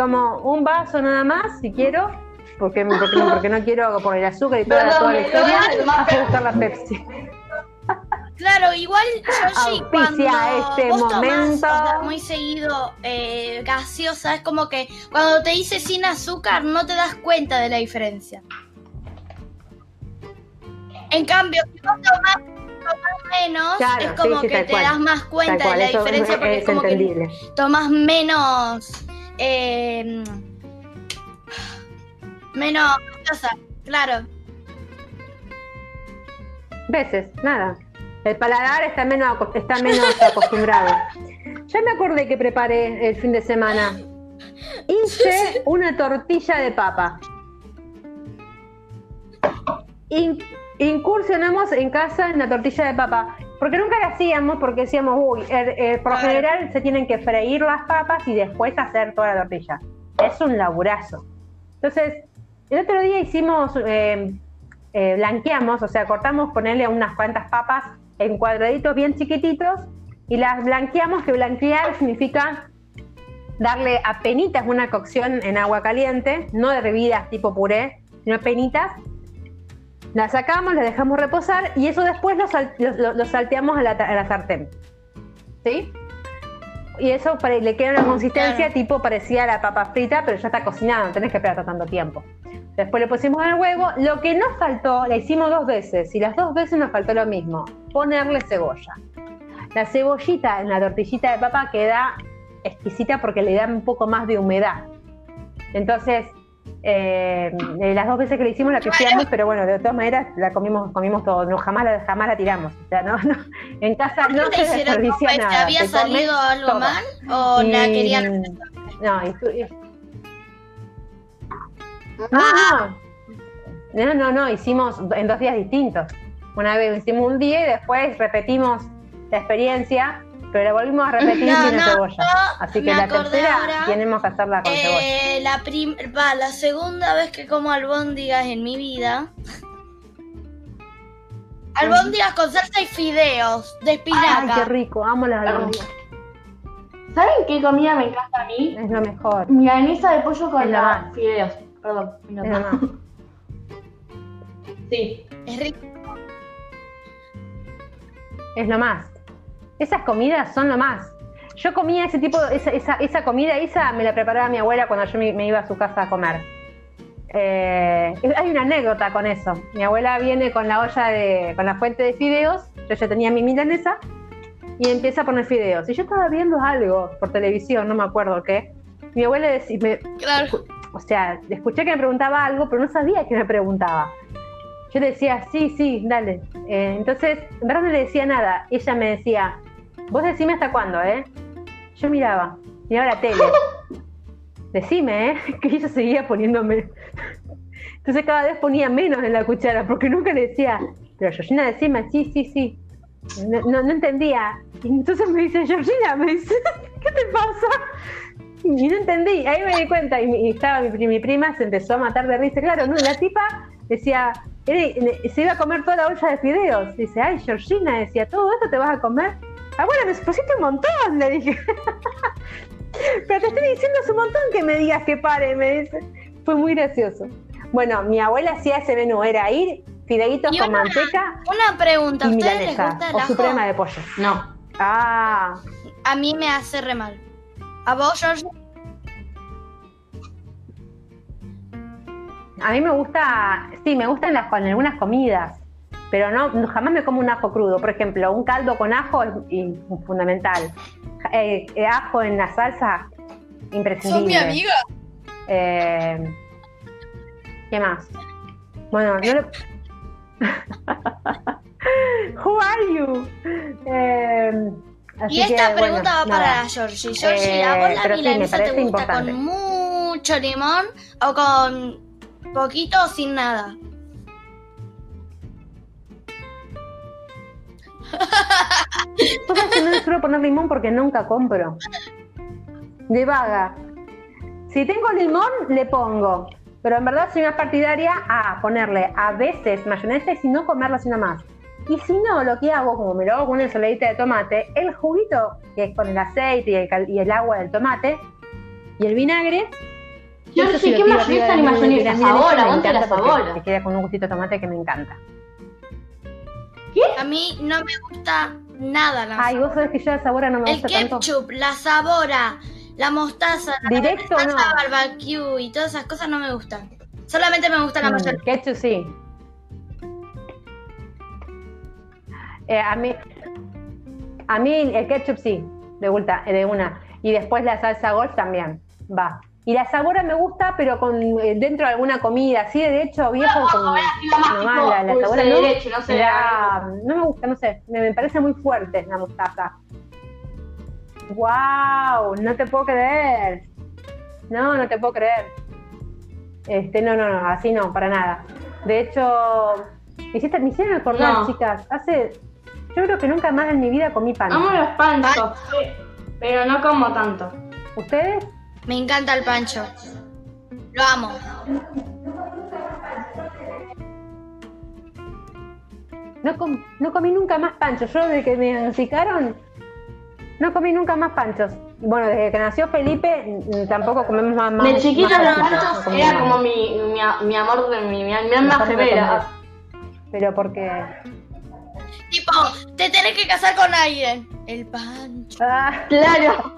como un vaso nada más, si quiero, porque, porque, no- porque no quiero por el azúcar y toda, toda la historia, a buscar la Pepsi.
Claro, igual Yoshi, cuando
este
vos tomás,
momento.
o sea, muy seguido eh, gaseosa, es como que cuando te dice sin azúcar no te das cuenta de la diferencia. En cambio, si vos tomás, tomás menos,
Claro,
es como
sí, sí,
que te
cual.
das más cuenta de la diferencia
es,
porque
es
es como que tomas menos eh, menos claro.
Veces, nada. El paladar está menos, está menos acostumbrado. Ya me acordé que preparé el fin de semana. Hice una tortilla de papa. In- incursionamos en casa en la tortilla de papa. Porque nunca la hacíamos, porque decíamos, uy, eh, por lo general se tienen que freír las papas y después hacer toda la tortilla. Es un laburazo. Entonces, el otro día hicimos, eh, eh, blanqueamos, o sea, cortamos, ponerle unas cuantas papas en cuadraditos bien chiquititos y las blanqueamos, que blanquear significa darle apenitas una cocción en agua caliente, no hervidas tipo puré, sino penitas. Las sacamos, las dejamos reposar y eso después lo, sal- lo- lo- lo salteamos a la, a la sartén. ¿Sí? Y eso pare- le queda una consistencia
Claro.
tipo parecida a la papa frita, pero ya está cocinada, no tenés que esperar tanto tiempo. Después le pusimos el huevo. Lo que nos faltó, la hicimos dos veces, y las dos veces nos faltó lo mismo, ponerle cebolla. La cebollita en la tortillita de papa queda exquisita porque le da un poco más de humedad. Entonces, eh, las dos veces que la hicimos la pifiamos, pero bueno, de todas maneras la comimos, comimos todo, no, jamás, la, jamás la tiramos. O sea, no, no, en casa no
¿Qué
se desperdicia
¿Te
nada.
había salido algo
todo.
mal o la querían?
No, y tu- y- no, no, no, no, no, hicimos en dos días distintos. Una vez hicimos un día y después repetimos la experiencia, pero la volvimos a repetir
No,
sin
no,
cebolla. Así que la tercera
ahora,
tenemos que hacerla con cebolla.
Eh, la, prim va, la segunda vez que como albóndigas en mi vida. Albóndigas con salsa y fideos de
Ay,
espinaca.
qué rico, amo las albóndigas.
¿Saben qué comida me encanta a mí?
Es lo mejor.
Milanesa de pollo con
la
la fideos. Perdón, me
Es más.
Sí.
Es rico.
Es lo más. Esas comidas son lo más. Yo comía ese tipo, esa, esa, esa comida, esa me la preparaba mi abuela cuando yo me, me iba a su casa a comer. Eh, hay una anécdota con eso. Mi abuela viene con la olla de, con la fuente de fideos, yo ya tenía mi milanesa, y empieza a poner fideos. Y yo estaba viendo algo por televisión, no me acuerdo qué. Mi abuela decía, me-
Claro.
o sea, escuché que me preguntaba algo, pero no sabía que me preguntaba. Yo decía, sí, sí, dale. Eh, entonces, en verdad no le decía nada. Ella me decía, vos decime hasta cuándo, ¿eh? Yo miraba, miraba la tele. Decime, ¿eh? Que ella seguía poniéndome. Entonces cada vez ponía menos en la cuchara, porque nunca le decía, pero Georgina, decime, sí, sí, sí. No, no, no entendía. Y entonces me dice, Georgina, me dice, ¿qué te pasa? Y no entendí, ahí me di cuenta, y, mi- y estaba mi, mi prima, se empezó a matar de risa, claro, no, la tipa decía, "Ere- se iba a comer toda la olla de fideos, dice, ay, Georgina, decía, ¿todo esto te vas a comer? Ah, bueno, me pusiste un montón, le dije. Pero te estoy diciendo hace un montón que me digas que pare, me dice. Fue muy gracioso. Bueno, mi abuela hacía ese menú, era ir, fideitos
Y
con
una-
manteca
Una pregunta, ¿a
y
ustedes les gusta el
o
ajo?
suprema de pollo.
No.
Ah,
A mí me hace re mal. ¿A vos, George?
A mí me gusta, sí, me gustan las con algunas comidas, pero no, jamás me como un ajo crudo. Por ejemplo, un caldo con ajo es fundamental. Eh, eh, ajo en la salsa, imprescindible.
¿Sos mi amiga?
Eh, ¿Qué más? Bueno, no le... Who are you? Eh, así
Y esta
que,
pregunta
bueno,
va para
nada.
la Georgie. Georgie,
Eh,
¿a vos la
pero sí,
milanesa te gusta
importante.
con mucho limón o con poquito o sin nada?
Tú sabes que no le suelo poner limón porque nunca compro. De vaga. Si tengo limón, le pongo. Pero en verdad soy una partidaria a ponerle a veces mayonesa y si no comerla así más. Y si no, lo que hago, como me lo hago con una ensaladita de tomate, el juguito, que es con el aceite y el, cal- y el agua del tomate, y el vinagre. Eso sí lo
¿qué mayonesa ni mayonesa? Sabor,
milanesa, me encanta porque
sabor.
Me queda con un gustito de tomate que me encanta.
A mí no me gusta nada la
Ay, vos sabés que yo la sabora no me
El
gusta tanto.
ketchup, la sabora, la mostaza, la
Directo
salsa
no.
barbecue y todas esas cosas no me gustan. Solamente me gusta la
Mm,
mayonesa.
Ketchup sí. Eh, a mí, a mí el ketchup sí, de vuelta, de una. Y después la salsa golf también, va. Y la sabora me gusta, pero con eh, dentro de alguna comida, así de hecho viejo con la, la sabora no,
no sé,
me da- no me gusta, no sé, me, me parece muy fuerte la mostaza. Wow, no te puedo creer. No, no te puedo creer. Este, no, no, no, así no, para nada. De hecho, me, hiciste, me hicieron acordar, chicas, hace, yo creo que nunca más en mi vida comí pan.
Amo los panchos, pero no como tanto.
¿Ustedes?
Me encanta el pancho. Lo amo.
No, com- no comí nunca más panchos. Yo desde que me diagnosticaron, no comí nunca más panchos. Bueno, desde que nació Felipe, mm, tampoco comemos más. más
De chiquita los
panchos, no
panchos era
más.
como mi, mi, mi amor de mi, mi alma gemela.
Pero porque.
Tipo, te tenés que casar con alguien. El pancho.
Ah,
Claro.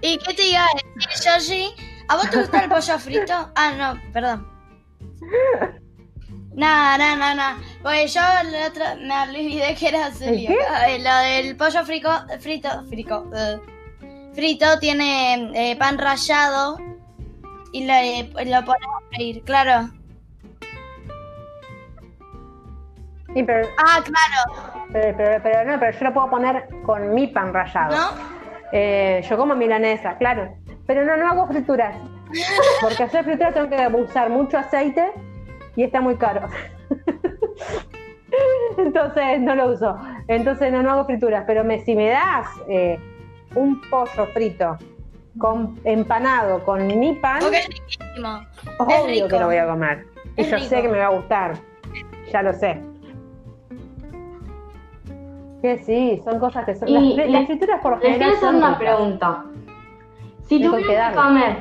¿Y qué te iba a decir? ¿A vos te gusta el pollo frito? Ah, no, perdón. No, no, no, no. Pues yo la otra me olvidé que era celíaca. Eh, Lo del pollo frico, frito, frico, eh, frito tiene eh, pan rallado y lo, eh, lo ponemos a freír, claro.
sí, pero,
Ah, claro,
pero, pero- pero no, pero yo lo puedo poner con mi pan rallado.
¿no?
Eh, yo como milanesa, claro. Pero no, no hago frituras. Porque hacer frituras tengo que usar mucho aceite y está muy caro. Entonces no lo uso. Entonces no, no hago frituras. Pero me, si me das eh, un pollo frito con empanado con mi pan,
Porque es riquísimo.
obvio
rico.
que lo voy a comer. Y yo
rico.
sé que me va a gustar. Ya lo sé. Que sí, son cosas que son.
Y
las,
les-
las frituras por lo
Les
general
quiero hacer una
ricas.
pregunta. Si
Dijo
tuvieran
que
que comer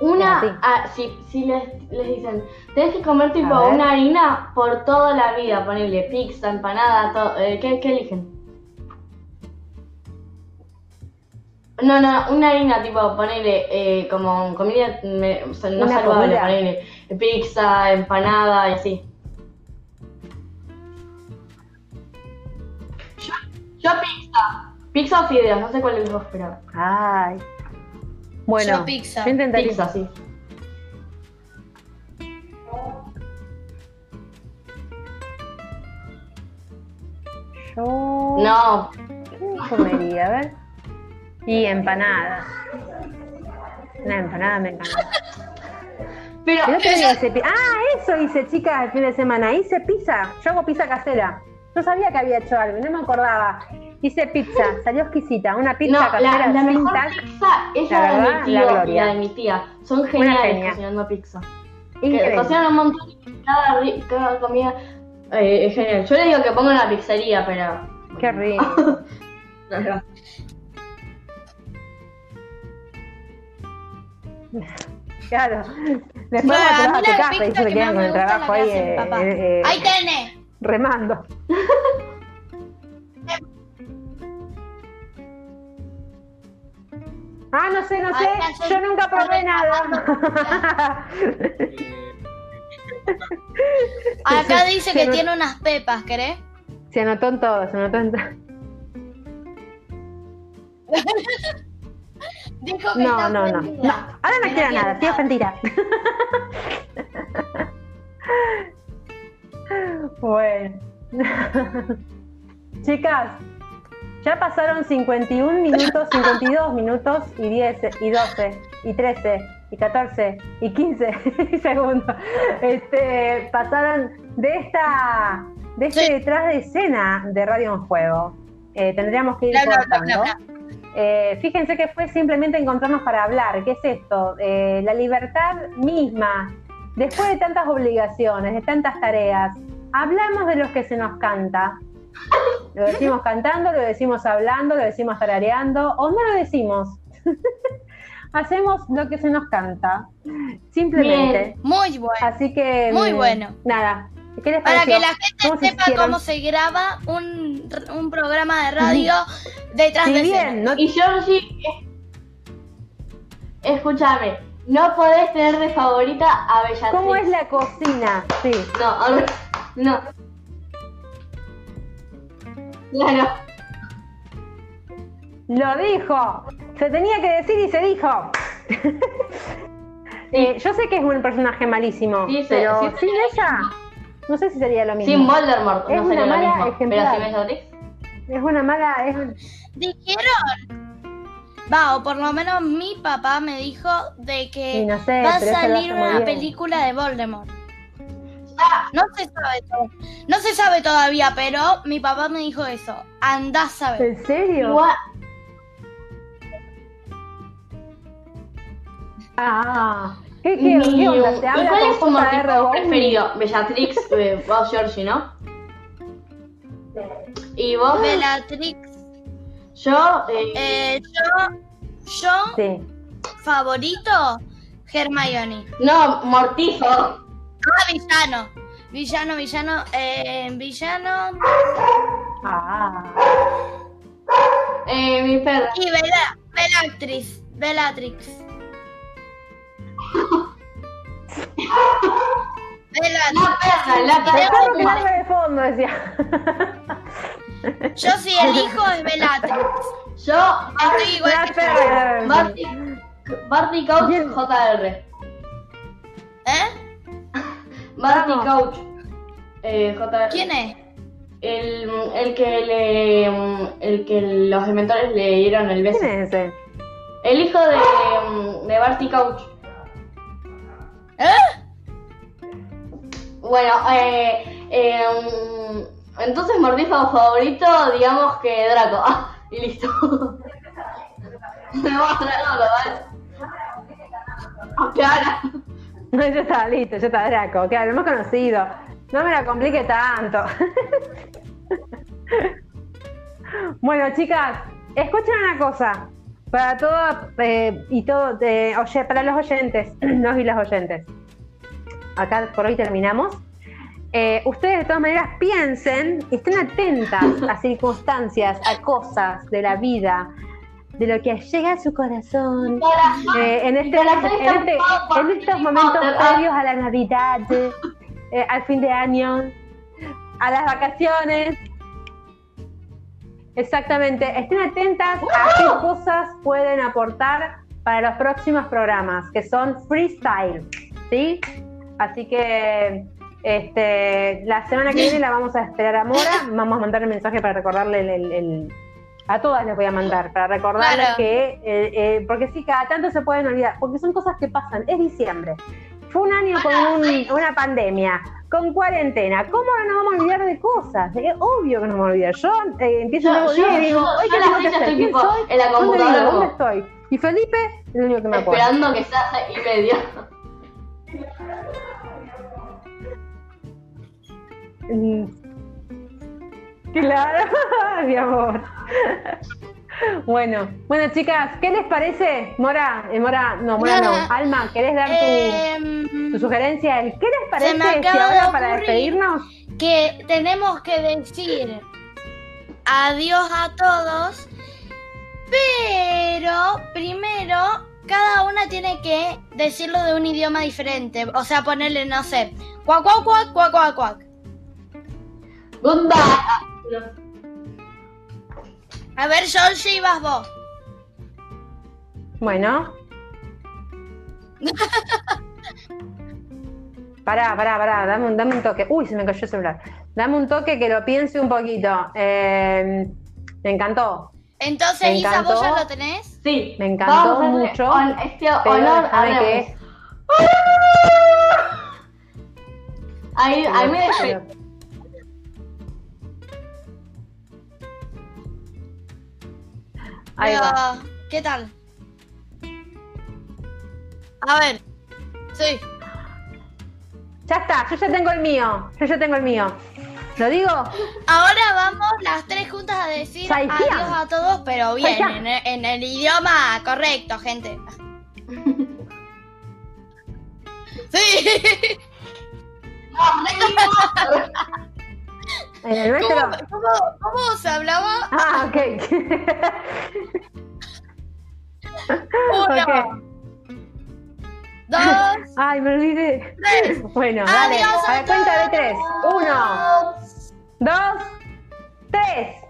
una,
Sí.
ah, si, si les, les dicen, tenés que comer tipo una harina por toda la vida, ponerle pizza, empanada, todo, eh, ¿qué, qué eligen? No, no, una harina tipo ponerle eh, como comida me- o sea, no saludable,
comida.
ponerle pizza, empanada y así. Yo, pizza, pizza o fideos, no sé cuál de los dos, pero
Ay. Bueno,
Yo pizza.
yo intentaría.
pizza, sí.
Yo
No,
¿qué comería, a ver. Y empanadas. Una empanada me encanta.
pero
hice Ah, eso hice, chicas, el fin de semana. Hice pizza. Yo hago pizza casera. Yo sabía que había hecho algo, y no me acordaba. Hice pizza, salió exquisita. Una pizza
no,
casera
la, la mejor
tac.
pizza es
La
la, de
verdad,
mi
la
tío y
gloria.
la de mi tía. Son geniales
genia.
cocinando pizza. Que
Increíble.
cocinan un montón y cada, cada comida eh, es genial. Yo le digo que pongan la pizzería, pero.
Qué rico. Claro. Después
Bueno, a
vas a
mí
tu
la
casa y
pizza
se
que
quedan con
me
el
la
trabajo
que
ahí
mi
eh,
papá.
eh, eh,
¡Ahí tenés!
Remando. Ah, no sé, no sé. Yo nunca probé nada.
Acá dice que tiene unas pepas, ¿querés?
Se anotó en todo, se anotó en todo.
Dijo que
No, no, no, no. Ahora no quiero nada, estoy ofendida. Bueno. Chicas, ya pasaron 51 minutos, 52 minutos y 10 y 12 y 13 y 14 y 15 segundos. Este, pasaron de esta de este
Sí.
detrás de escena de Radio en Juego. Eh, tendríamos que ir
Bla,
cortando.
bla, bla.
Eh, fíjense que fue simplemente encontrarnos para hablar. ¿Qué es esto? Eh, la libertad misma. Después de tantas obligaciones, de tantas tareas, hablamos de lo que se nos canta. Lo decimos cantando, lo decimos hablando, lo decimos tarareando, o no lo decimos. Hacemos lo que se nos canta. Simplemente.
Muy bueno.
Así que.
Muy
mm,
bueno.
Nada. ¿Qué les
Para que la
¿Cómo
gente
se
sepa cómo se graba un, un programa de radio detrás
Si
de
bien,
escena.
no
Y Georgie, eh, escúchame, no podés tener de favorita a Bellatrix.
¿Cómo es la cocina? Sí.
No, no. Claro.
Lo dijo. Se tenía que decir y se dijo. Eh, yo sé que es un personaje malísimo,
Sí, sí,
pero
sí,
sin
sí.
ella, no sé si sería lo mismo.
Sin Voldemort
Es
no sería
una
lo
mala
mismo.
ejemplar.
Pero sin Bellatrix.
Es una mala. Es un-
Dijeron. Va, o por lo menos mi papá me dijo de que
Sí, no sé,
va a salir una
bien.
película de Voldemort. No se sabe todo. No se sabe todavía, pero mi papá me dijo eso. Andás a ver.
¿En serio?
Igual,
Ah, ¿qué, qué,
mi-
qué
¿Y
habla
cuál es tu motivo preferido? Bellatrix, eh, vos Georgie, ¿no? Y vos,
Bellatrix.
Yo, eh,
Eh, yo, yo,
Sí.
favorito, Hermione.
no, Mortizo.
Ah, villano. Villano, villano, eh, villano.
Ah.
Eh, mi perra.
Y Bella, Bellatrix. Bellatrix. Bellatrix.
La perra, la
perro que
perra.
de fondo, decía.
Yo si elijo es Bellatrix.
Yo,
Estoy igual que
de.
Barty, Barty Couch. JR.
¿Eh?
Barty. Couch, eh, JR.
¿Quién es?
El, el que le, el que los inventores le dieron el beso.
¿Quién es ese?
El hijo de, de Barty Couch.
¿Eh?
Bueno, eh, eh, entonces mordisco favorito, digamos que Draco. Ah, y listo. Me voy a ¿vale? Ah, claro.
No, ya está listo, ya está Draco. Claro, lo hemos conocido. No me la complique tanto. bueno, chicas, escuchen una cosa. Para todas eh, y todo, eh, oye, para los oyentes, los y las oyentes. Acá por hoy terminamos. Eh, ustedes de todas maneras piensen, estén atentas a circunstancias, a cosas de la vida, de lo que llega a su corazón, eh, en, este,
Corazón
en,
está
este- en estos momentos previos a la Navidad, eh, al fin de año, a las vacaciones. Exactamente, estén atentas a qué cosas pueden aportar para los próximos programas, que son freestyle, ¿sí? Así que este, la semana que viene la vamos a esperar a Mora, vamos a mandar el mensaje para recordarle el, el- el- a todas les voy a mandar, para recordarles
Claro.
que, eh, eh, porque sí, cada tanto se pueden olvidar, porque son cosas que pasan, es diciembre, fue un año con un- una pandemia, con cuarentena, ¿cómo no nos vamos a olvidar de cosas? Es obvio que nos vamos a olvidar, yo eh, empiezo un
Yo-
y digo, "Hoy, ¿qué
a la
tengo que hacer?
estoy
¿Quién soy?
en la
¿Dónde
computadora
¿Dónde estoy? Y Felipe es el único que me acuerdo.
Esperando que sea y medio.
Mm. Claro, mi amor. Bueno, bueno chicas, ¿qué les parece? Mora, eh, Mora, no, Mora no. Alma, ¿querés dar tu,
Em,
tu sugerencia? ¿Qué les
me
parece si
de
ahora para despedirnos?
que tenemos que decir adiós a todos, pero primero cada una tiene que decirlo de un idioma diferente. O sea, ponerle, no sé, cuac, cuac, cuac, cuac, cuac, cuac.
No.
A ver, Georgie, vas vos.
Bueno. Pará, pará, pará, dame un, dame un toque. Uy, se me cayó el celular. Dame un toque que lo piense un poquito. Eh, me encantó.
Entonces,
Me
Isa, ¿vos ya lo tenés?
Sí.
Me encantó
Vamos
mucho,
este
Pero
honor a
que.
Ahí, ahí me despedí.
Ahí va.
Pero, ¿Qué tal? A ver. Sí.
Ya está, yo ya tengo el mío. Yo ya tengo el mío. ¿Lo digo?
Ahora vamos las tres juntas a decir adiós a todos, pero bien, en el, en el idioma correcto, gente. Sí.
En el nuestro.
¿Cómo, cómo- cómo se hablaba?
Ah, ok.
Uno, dos,
Ay, me olvidé.
tres.
Bueno, dale.
Adiós
A la cuenta de tres. Uno, dos, tres.